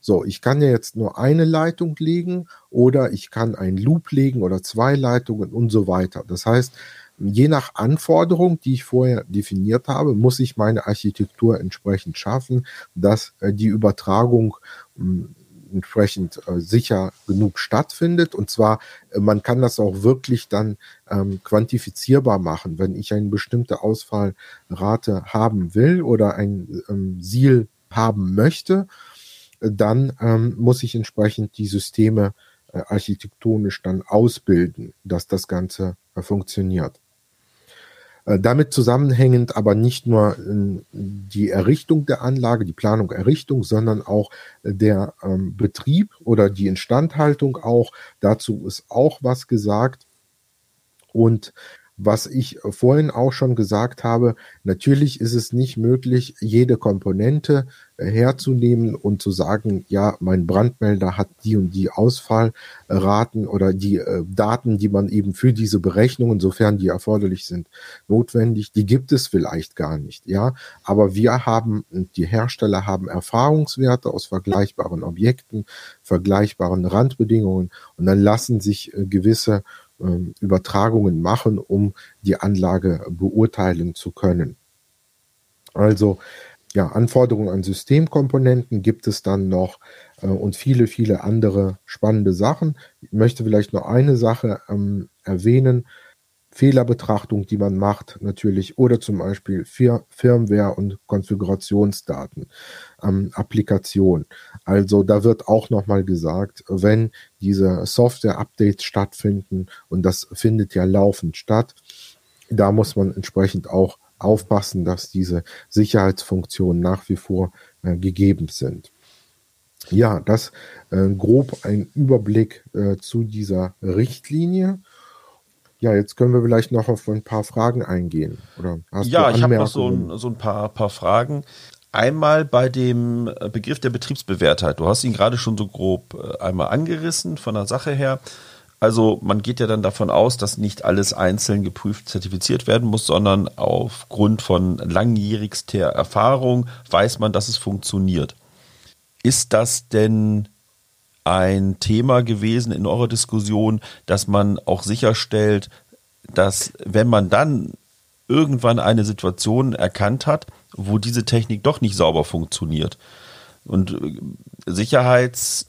So, ich kann ja jetzt nur eine Leitung legen oder ich kann ein Loop legen oder zwei Leitungen und so weiter. Das heißt, je nach Anforderung, die ich vorher definiert habe, muss ich meine Architektur entsprechend schaffen, dass äh, die Übertragung hm, entsprechend äh, sicher genug stattfindet. Und zwar, äh, man kann das auch wirklich dann ähm, quantifizierbar machen. Wenn ich eine bestimmte Ausfallrate haben will oder ein ähm, SIL haben möchte, dann ähm, muss ich entsprechend die Systeme äh, architektonisch dann ausbilden, dass das Ganze äh, funktioniert. Äh, damit zusammenhängend aber nicht nur äh, die Errichtung der Anlage, die Planung, Errichtung, sondern auch äh, der ähm, Betrieb oder die Instandhaltung auch. Dazu ist auch was gesagt. Und was ich vorhin auch schon gesagt habe, natürlich ist es nicht möglich, jede Komponente äh, herzunehmen und zu sagen, ja, mein Brandmelder hat die und die Ausfallraten oder die äh, Daten, die man eben für diese Berechnungen, sofern die erforderlich sind, notwendig, die gibt es vielleicht gar nicht, ja. Aber wir haben, die Hersteller haben Erfahrungswerte aus vergleichbaren Objekten, vergleichbaren Randbedingungen und dann lassen sich äh, gewisse Übertragungen machen, um die Anlage beurteilen zu können. Also ja, Anforderungen an Systemkomponenten gibt es dann noch äh, und viele, viele andere spannende Sachen. Ich möchte vielleicht noch eine Sache ähm, erwähnen. Fehlerbetrachtung, die man macht, natürlich, oder zum Beispiel Fir Firmware und Konfigurationsdaten, ähm, Applikation. Also da wird auch nochmal gesagt, wenn diese Software-Updates stattfinden, und das findet ja laufend statt, da muss man entsprechend auch aufpassen, dass diese Sicherheitsfunktionen nach wie vor äh, gegeben sind. Ja, das äh, grob ein Überblick äh, zu dieser Richtlinie. Ja, jetzt können wir vielleicht noch auf ein paar Fragen eingehen. Oder hast ja, ich habe noch so ein, so ein paar, paar Fragen. Einmal bei dem Begriff der Betriebsbewährtheit. Du hast ihn gerade schon so grob äh, einmal angerissen von der Sache her. Also man geht ja dann davon aus, dass nicht alles einzeln geprüft zertifiziert werden muss, sondern aufgrund von langjährigster Erfahrung weiß man, dass es funktioniert. Ist das denn ein Thema gewesen in eurer Diskussion, dass man auch sicherstellt, dass wenn man dann irgendwann eine Situation erkannt hat, wo diese Technik doch nicht sauber funktioniert und äh, Sicherheitswissen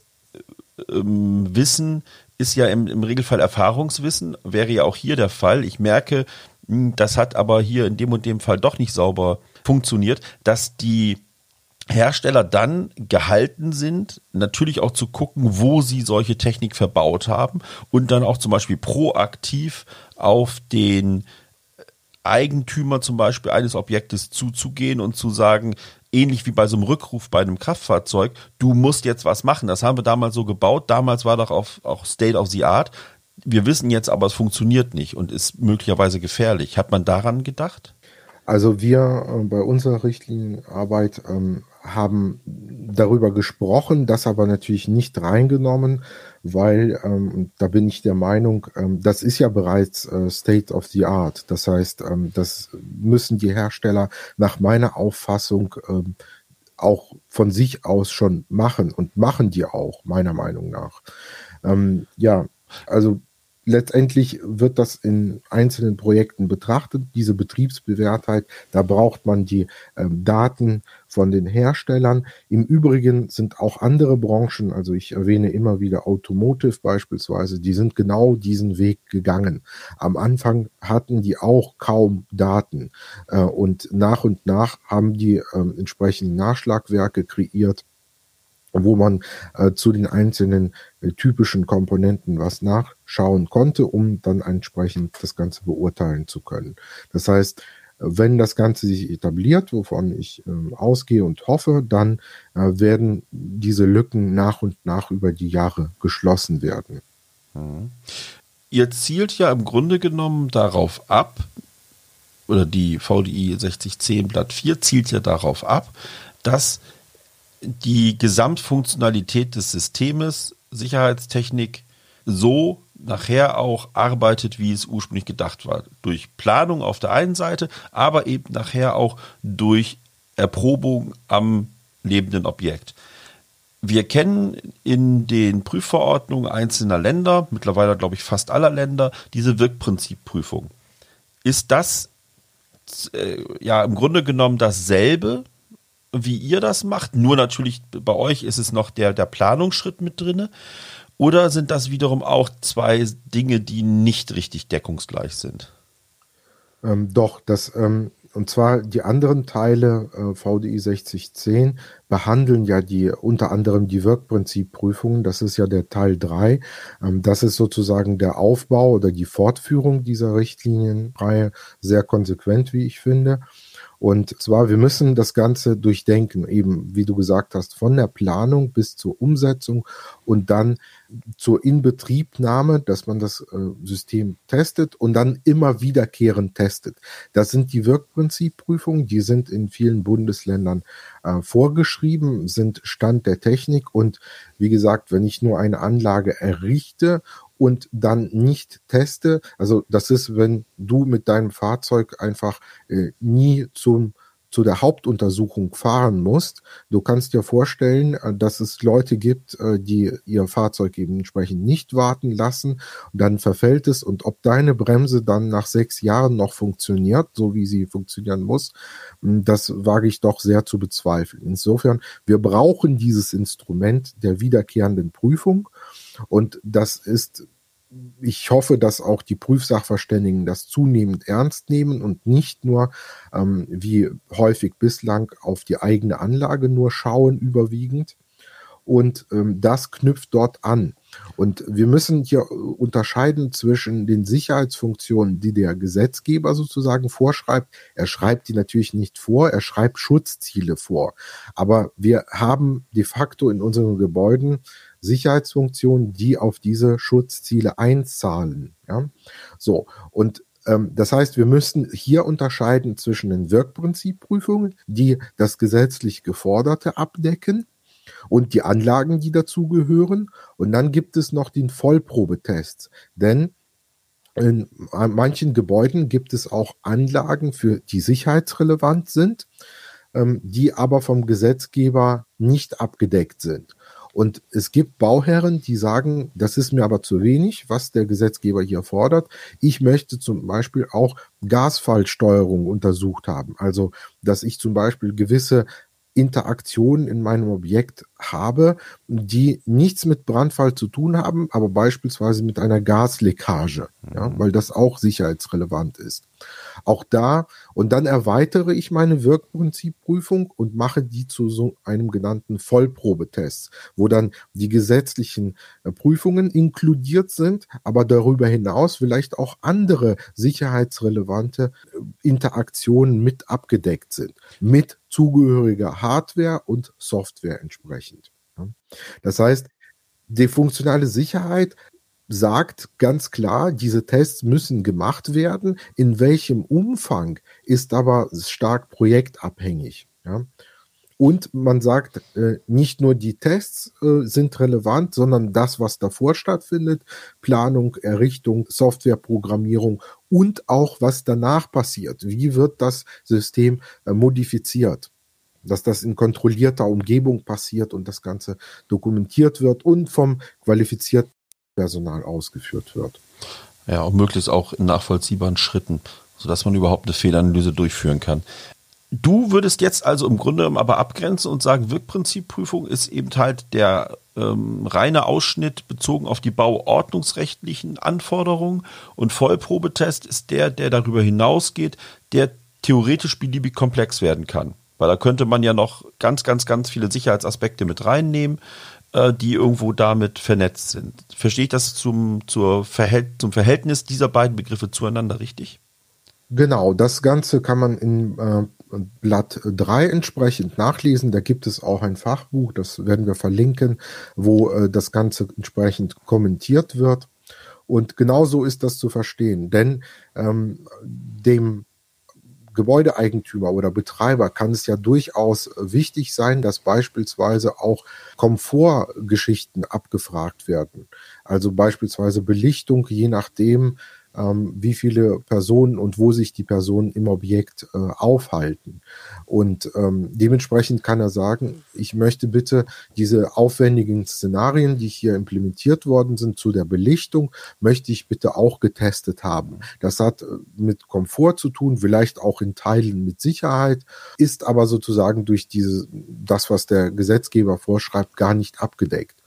ähm, ist ja im, im Regelfall Erfahrungswissen, wäre ja auch hier der Fall. Ich merke, hm, das hat aber hier in dem und dem Fall doch nicht sauber funktioniert, dass die Hersteller dann gehalten sind, natürlich auch zu gucken, wo sie solche Technik verbaut haben und dann auch zum Beispiel proaktiv auf den Eigentümer zum Beispiel eines Objektes zuzugehen und zu sagen, ähnlich wie bei so einem Rückruf bei einem Kraftfahrzeug, du musst jetzt was machen. Das haben wir damals so gebaut. Damals war doch auf, auch State of the Art. Wir wissen jetzt aber, es funktioniert nicht und ist möglicherweise gefährlich. Hat man daran gedacht? Also wir äh, bei unserer Richtlinienarbeit ähm, haben darüber gesprochen, das aber natürlich nicht reingenommen, weil ähm, da bin ich der Meinung, ähm, das ist ja bereits äh, State of the Art. Das heißt, ähm, das müssen die Hersteller nach meiner Auffassung ähm, auch von sich aus schon machen und machen die auch, meiner Meinung nach. Ähm, ja, also letztendlich wird das in einzelnen Projekten betrachtet, diese Betriebsbewährtheit. Da braucht man die ähm, Daten von den Herstellern. Im Übrigen sind auch andere Branchen, also ich erwähne immer wieder Automotive beispielsweise, die sind genau diesen Weg gegangen. Am Anfang hatten die auch kaum Daten äh, und nach und nach haben die äh, entsprechenden Nachschlagwerke kreiert wo man äh, zu den einzelnen äh, typischen Komponenten was nachschauen konnte, um dann entsprechend das Ganze beurteilen zu können. Das heißt, wenn das Ganze sich etabliert, wovon ich äh, ausgehe und hoffe, dann äh, werden diese Lücken nach und nach über die Jahre geschlossen werden. Mhm. Ihr zielt ja im Grunde genommen darauf ab, oder die VDI 6010 Blatt 4 zielt ja darauf ab, dass die Gesamtfunktionalität des Systems, Sicherheitstechnik, so nachher auch arbeitet, wie es ursprünglich gedacht war. Durch Planung auf der einen Seite, aber eben nachher auch durch Erprobung am lebenden Objekt. Wir kennen in den Prüfverordnungen einzelner Länder, mittlerweile glaube ich fast aller Länder, diese Wirkprinzipprüfung. Ist das äh, ja im Grunde genommen dasselbe, wie ihr das macht? Nur natürlich bei euch ist es noch der, der Planungsschritt mit drinne. Oder sind das wiederum auch zwei Dinge, die nicht richtig deckungsgleich sind? Ähm, doch, das, ähm, und zwar die anderen Teile äh, VDI 6010 behandeln ja die unter anderem die Wirkprinzipprüfungen. Das ist ja der Teil 3. Ähm, das ist sozusagen der Aufbau oder die Fortführung dieser Richtlinienreihe sehr konsequent, wie ich finde. Und zwar, wir müssen das Ganze durchdenken, eben wie du gesagt hast, von der Planung bis zur Umsetzung und dann zur Inbetriebnahme, dass man das äh, System testet und dann immer wiederkehrend testet. Das sind die Wirkprinzipprüfungen, die sind in vielen Bundesländern äh, vorgeschrieben, sind Stand der Technik und wie gesagt, wenn ich nur eine Anlage errichte und dann nicht teste. Also das ist, wenn du mit deinem Fahrzeug einfach äh, nie zum zu der Hauptuntersuchung fahren musst. Du kannst dir vorstellen, äh, dass es Leute gibt, äh, die ihr Fahrzeug eben entsprechend nicht warten lassen. Dann verfällt es und ob deine Bremse dann nach sechs Jahren noch funktioniert, so wie sie funktionieren muss, hm, das wage ich doch sehr zu bezweifeln. Insofern, wir brauchen dieses Instrument der wiederkehrenden Prüfung. Und das ist ich hoffe, dass auch die Prüfsachverständigen das zunehmend ernst nehmen und nicht nur ähm, wie häufig bislang auf die eigene Anlage nur schauen überwiegend. Und ähm, das knüpft dort an. Und wir müssen hier unterscheiden zwischen den Sicherheitsfunktionen, die der Gesetzgeber sozusagen vorschreibt. Er schreibt die natürlich nicht vor, er schreibt Schutzziele vor. Aber wir haben de facto in unseren Gebäuden Sicherheitsfunktionen, die auf diese Schutzziele einzahlen. Ja? So, und ähm, das heißt, wir müssen hier unterscheiden zwischen den Wirkprinzipprüfungen, die das gesetzlich Geforderte abdecken, und die Anlagen, die dazugehören. Und dann gibt es noch den Vollprobetest. Denn in manchen Gebäuden gibt es auch Anlagen, für die sicherheitsrelevant sind, ähm, die aber vom Gesetzgeber nicht abgedeckt sind. Und es gibt Bauherren, die sagen, das ist mir aber zu wenig, was der Gesetzgeber hier fordert. Ich möchte zum Beispiel auch Gasfallsteuerung untersucht haben. Also, dass ich zum Beispiel gewisse Interaktionen in meinem Objekt habe, die nichts mit Brandfall zu tun haben, aber beispielsweise mit einer Gasleckage, ja, mhm. weil das auch sicherheitsrelevant ist. Auch da, und dann erweitere ich meine Wirkprinzipprüfung und mache die zu so einem genannten Vollprobetest, wo dann die gesetzlichen äh, Prüfungen inkludiert sind, aber darüber hinaus vielleicht auch andere sicherheitsrelevante äh, Interaktionen mit abgedeckt sind, mit zugehöriger Hardware und Software entsprechend. Das heißt, die funktionale Sicherheit sagt ganz klar, diese Tests müssen gemacht werden. In welchem Umfang ist aber stark projektabhängig. Ja? Und man sagt, äh, nicht nur die Tests äh, sind relevant, sondern das, was davor stattfindet, Planung, Errichtung, Softwareprogrammierung und auch was danach passiert. Wie wird das System äh, modifiziert? Dass das in kontrollierter Umgebung passiert und das Ganze dokumentiert wird und vom qualifizierten Personal ausgeführt wird. Ja, und möglichst auch in nachvollziehbaren Schritten, sodass man überhaupt eine Fehlanalyse durchführen kann. Du würdest jetzt also im Grunde aber abgrenzen und sagen, Wirkprinzipprüfung ist eben halt der ähm, reine Ausschnitt bezogen auf die bauordnungsrechtlichen Anforderungen und Vollprobetest ist der, der darüber hinausgeht, der theoretisch beliebig komplex werden kann. Weil da könnte man ja noch ganz, ganz, ganz viele Sicherheitsaspekte mit reinnehmen. Äh, die irgendwo damit vernetzt sind. Verstehe ich das zum, zur Verhält zum Verhältnis dieser beiden Begriffe zueinander richtig? Genau, das Ganze kann man in äh, Blatt 3 entsprechend nachlesen. Da gibt es auch ein Fachbuch, das werden wir verlinken, wo äh, das Ganze entsprechend kommentiert wird. Und genauso ist das zu verstehen, denn ähm, dem Gebäudeeigentümer oder Betreiber kann es ja durchaus wichtig sein, dass beispielsweise auch Komfortgeschichten abgefragt werden. Also beispielsweise Belichtung, je nachdem, ähm, wie viele Personen und wo sich die Personen im Objekt äh, aufhalten. Und ähm, dementsprechend kann er sagen, ich möchte bitte diese aufwendigen Szenarien, die hier implementiert worden sind zu der Belichtung, möchte ich bitte auch getestet haben. Das hat äh, mit Komfort zu tun, vielleicht auch in Teilen mit Sicherheit, ist aber sozusagen durch diese, das, was der Gesetzgeber vorschreibt, gar nicht abgedeckt.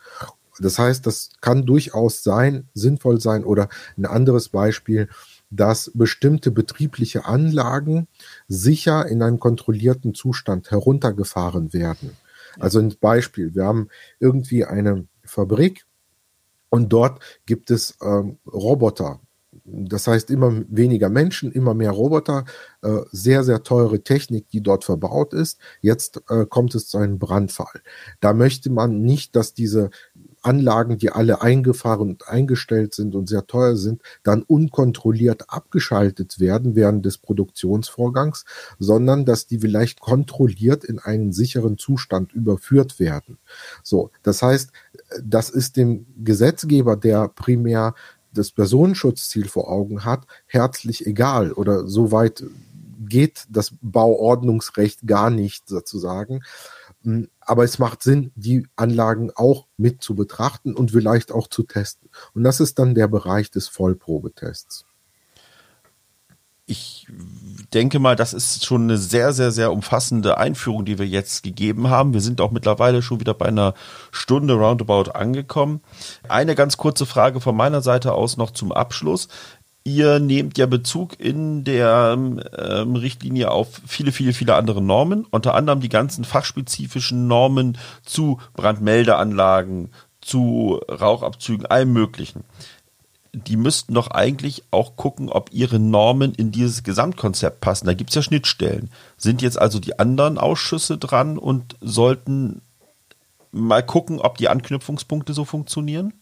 Das heißt, das kann durchaus sein, sinnvoll sein oder ein anderes Beispiel, dass bestimmte betriebliche Anlagen sicher in einem kontrollierten Zustand heruntergefahren werden. Also ein Beispiel, wir haben irgendwie eine Fabrik und dort gibt es ähm, Roboter. Das heißt, immer weniger Menschen, immer mehr Roboter, äh, sehr, sehr teure Technik, die dort verbaut ist. Jetzt äh, kommt es zu einem Brandfall. Da möchte man nicht, dass diese Anlagen, die alle eingefahren und eingestellt sind und sehr teuer sind, dann unkontrolliert abgeschaltet werden während des Produktionsvorgangs, sondern dass die vielleicht kontrolliert in einen sicheren Zustand überführt werden. So, das heißt, das ist dem Gesetzgeber, der primär das Personenschutzziel vor Augen hat, herzlich egal oder so weit geht das Bauordnungsrecht gar nicht sozusagen. Aber es macht Sinn, die Anlagen auch mit zu betrachten und vielleicht auch zu testen. Und das ist dann der Bereich des Vollprobetests. Ich denke mal, das ist schon eine sehr, sehr, sehr umfassende Einführung, die wir jetzt gegeben haben. Wir sind auch mittlerweile schon wieder bei einer Stunde roundabout angekommen. Eine ganz kurze Frage von meiner Seite aus noch zum Abschluss ihr nehmt ja Bezug in der ähm, Richtlinie auf viele, viele, viele andere Normen, unter anderem die ganzen fachspezifischen Normen zu Brandmeldeanlagen, zu Rauchabzügen, allem Möglichen. Die müssten doch eigentlich auch gucken, ob ihre Normen in dieses Gesamtkonzept passen. Da gibt es ja Schnittstellen. Sind jetzt also die anderen Ausschüsse dran und sollten mal gucken, ob die Anknüpfungspunkte so funktionieren?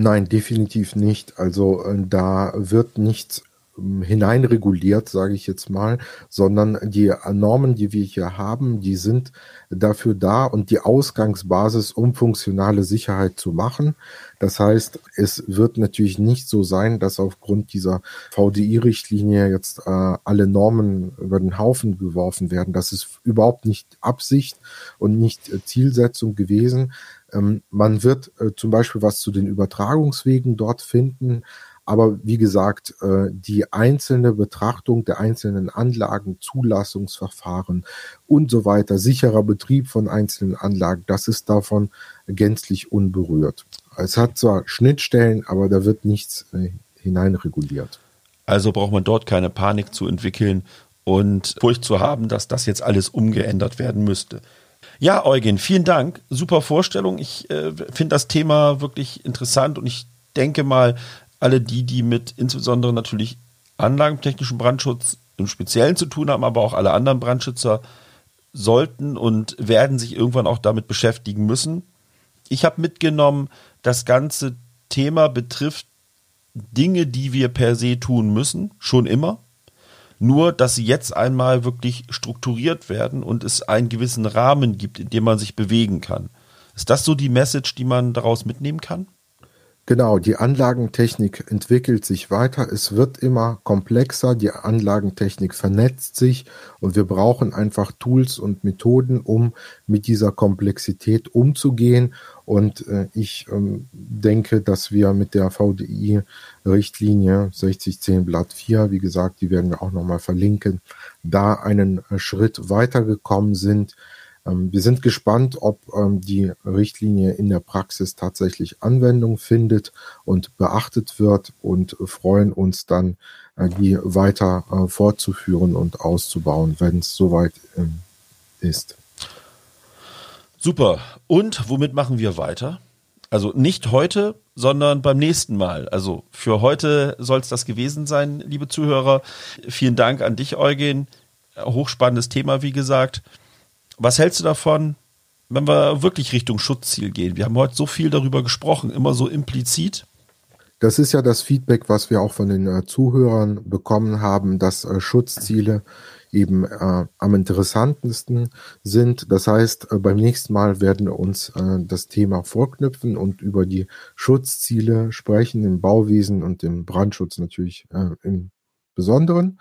Nein, definitiv nicht. Also äh, da wird nichts ähm, hineinreguliert, sage ich jetzt mal, sondern die Normen, die wir hier haben, die sind dafür da und die Ausgangsbasis, um funktionale Sicherheit zu machen. Das heißt, es wird natürlich nicht so sein, dass aufgrund dieser VDI-Richtlinie jetzt äh, alle Normen über den Haufen geworfen werden. Das ist überhaupt nicht Absicht und nicht äh, Zielsetzung gewesen. Ähm, man wird äh, zum Beispiel was zu den Übertragungswegen dort finden. Aber wie gesagt, äh, die einzelne Betrachtung der einzelnen Anlagen, Zulassungsverfahren und so weiter, sicherer Betrieb von einzelnen Anlagen, das ist davon gänzlich unberührt. Es hat zwar Schnittstellen, aber da wird nichts äh, hineinreguliert. Also braucht man dort keine Panik zu entwickeln und Furcht zu haben, dass das jetzt alles umgeändert werden müsste. Ja, Eugen, vielen Dank. Super Vorstellung. Ich äh, finde das Thema wirklich interessant und ich denke mal, alle die, die mit insbesondere natürlich anlagentechnischen Brandschutz im Speziellen zu tun haben, aber auch alle anderen Brandschützer sollten und werden sich irgendwann auch damit beschäftigen müssen. Ich habe mitgenommen, das ganze Thema betrifft Dinge, die wir per se tun müssen, schon immer. Nur, dass sie jetzt einmal wirklich strukturiert werden und es einen gewissen Rahmen gibt, in dem man sich bewegen kann. Ist das so die Message, die man daraus mitnehmen kann? Genau, die Anlagentechnik entwickelt sich weiter. Es wird immer komplexer. Die Anlagentechnik vernetzt sich und wir brauchen einfach Tools und Methoden, um mit dieser Komplexität umzugehen. Und äh, ich ähm, denke, dass wir mit der VDI-Richtlinie 6010 Blatt 4, wie gesagt, die werden wir auch nochmal verlinken, da einen äh, Schritt weitergekommen sind. Ähm, wir sind gespannt, ob ähm, die Richtlinie in der Praxis tatsächlich Anwendung findet und beachtet wird und freuen uns dann, äh, die weiter äh, fortzuführen und auszubauen, wenn es soweit ähm, ist. Super. Und womit machen wir weiter? Also nicht heute, sondern beim nächsten Mal. Also für heute soll es das gewesen sein, liebe Zuhörer. Vielen Dank an dich, Eugen. Hochspannendes Thema, wie gesagt. Was hältst du davon, wenn wir wirklich Richtung Schutzziel gehen? Wir haben heute so viel darüber gesprochen, immer so implizit. Das ist ja das Feedback, was wir auch von den äh, Zuhörern bekommen haben, dass äh, Schutzziele eben äh, am interessantesten sind. Das heißt, äh, beim nächsten Mal werden wir uns äh, das Thema vorknüpfen und über die Schutzziele sprechen, im Bauwesen und im Brandschutz natürlich äh, im Besonderen.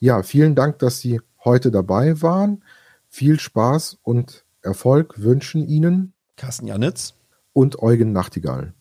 Ja, vielen Dank, dass Sie heute dabei waren. Viel Spaß und Erfolg wünschen Ihnen Carsten Janitz und Eugen Nachtigall.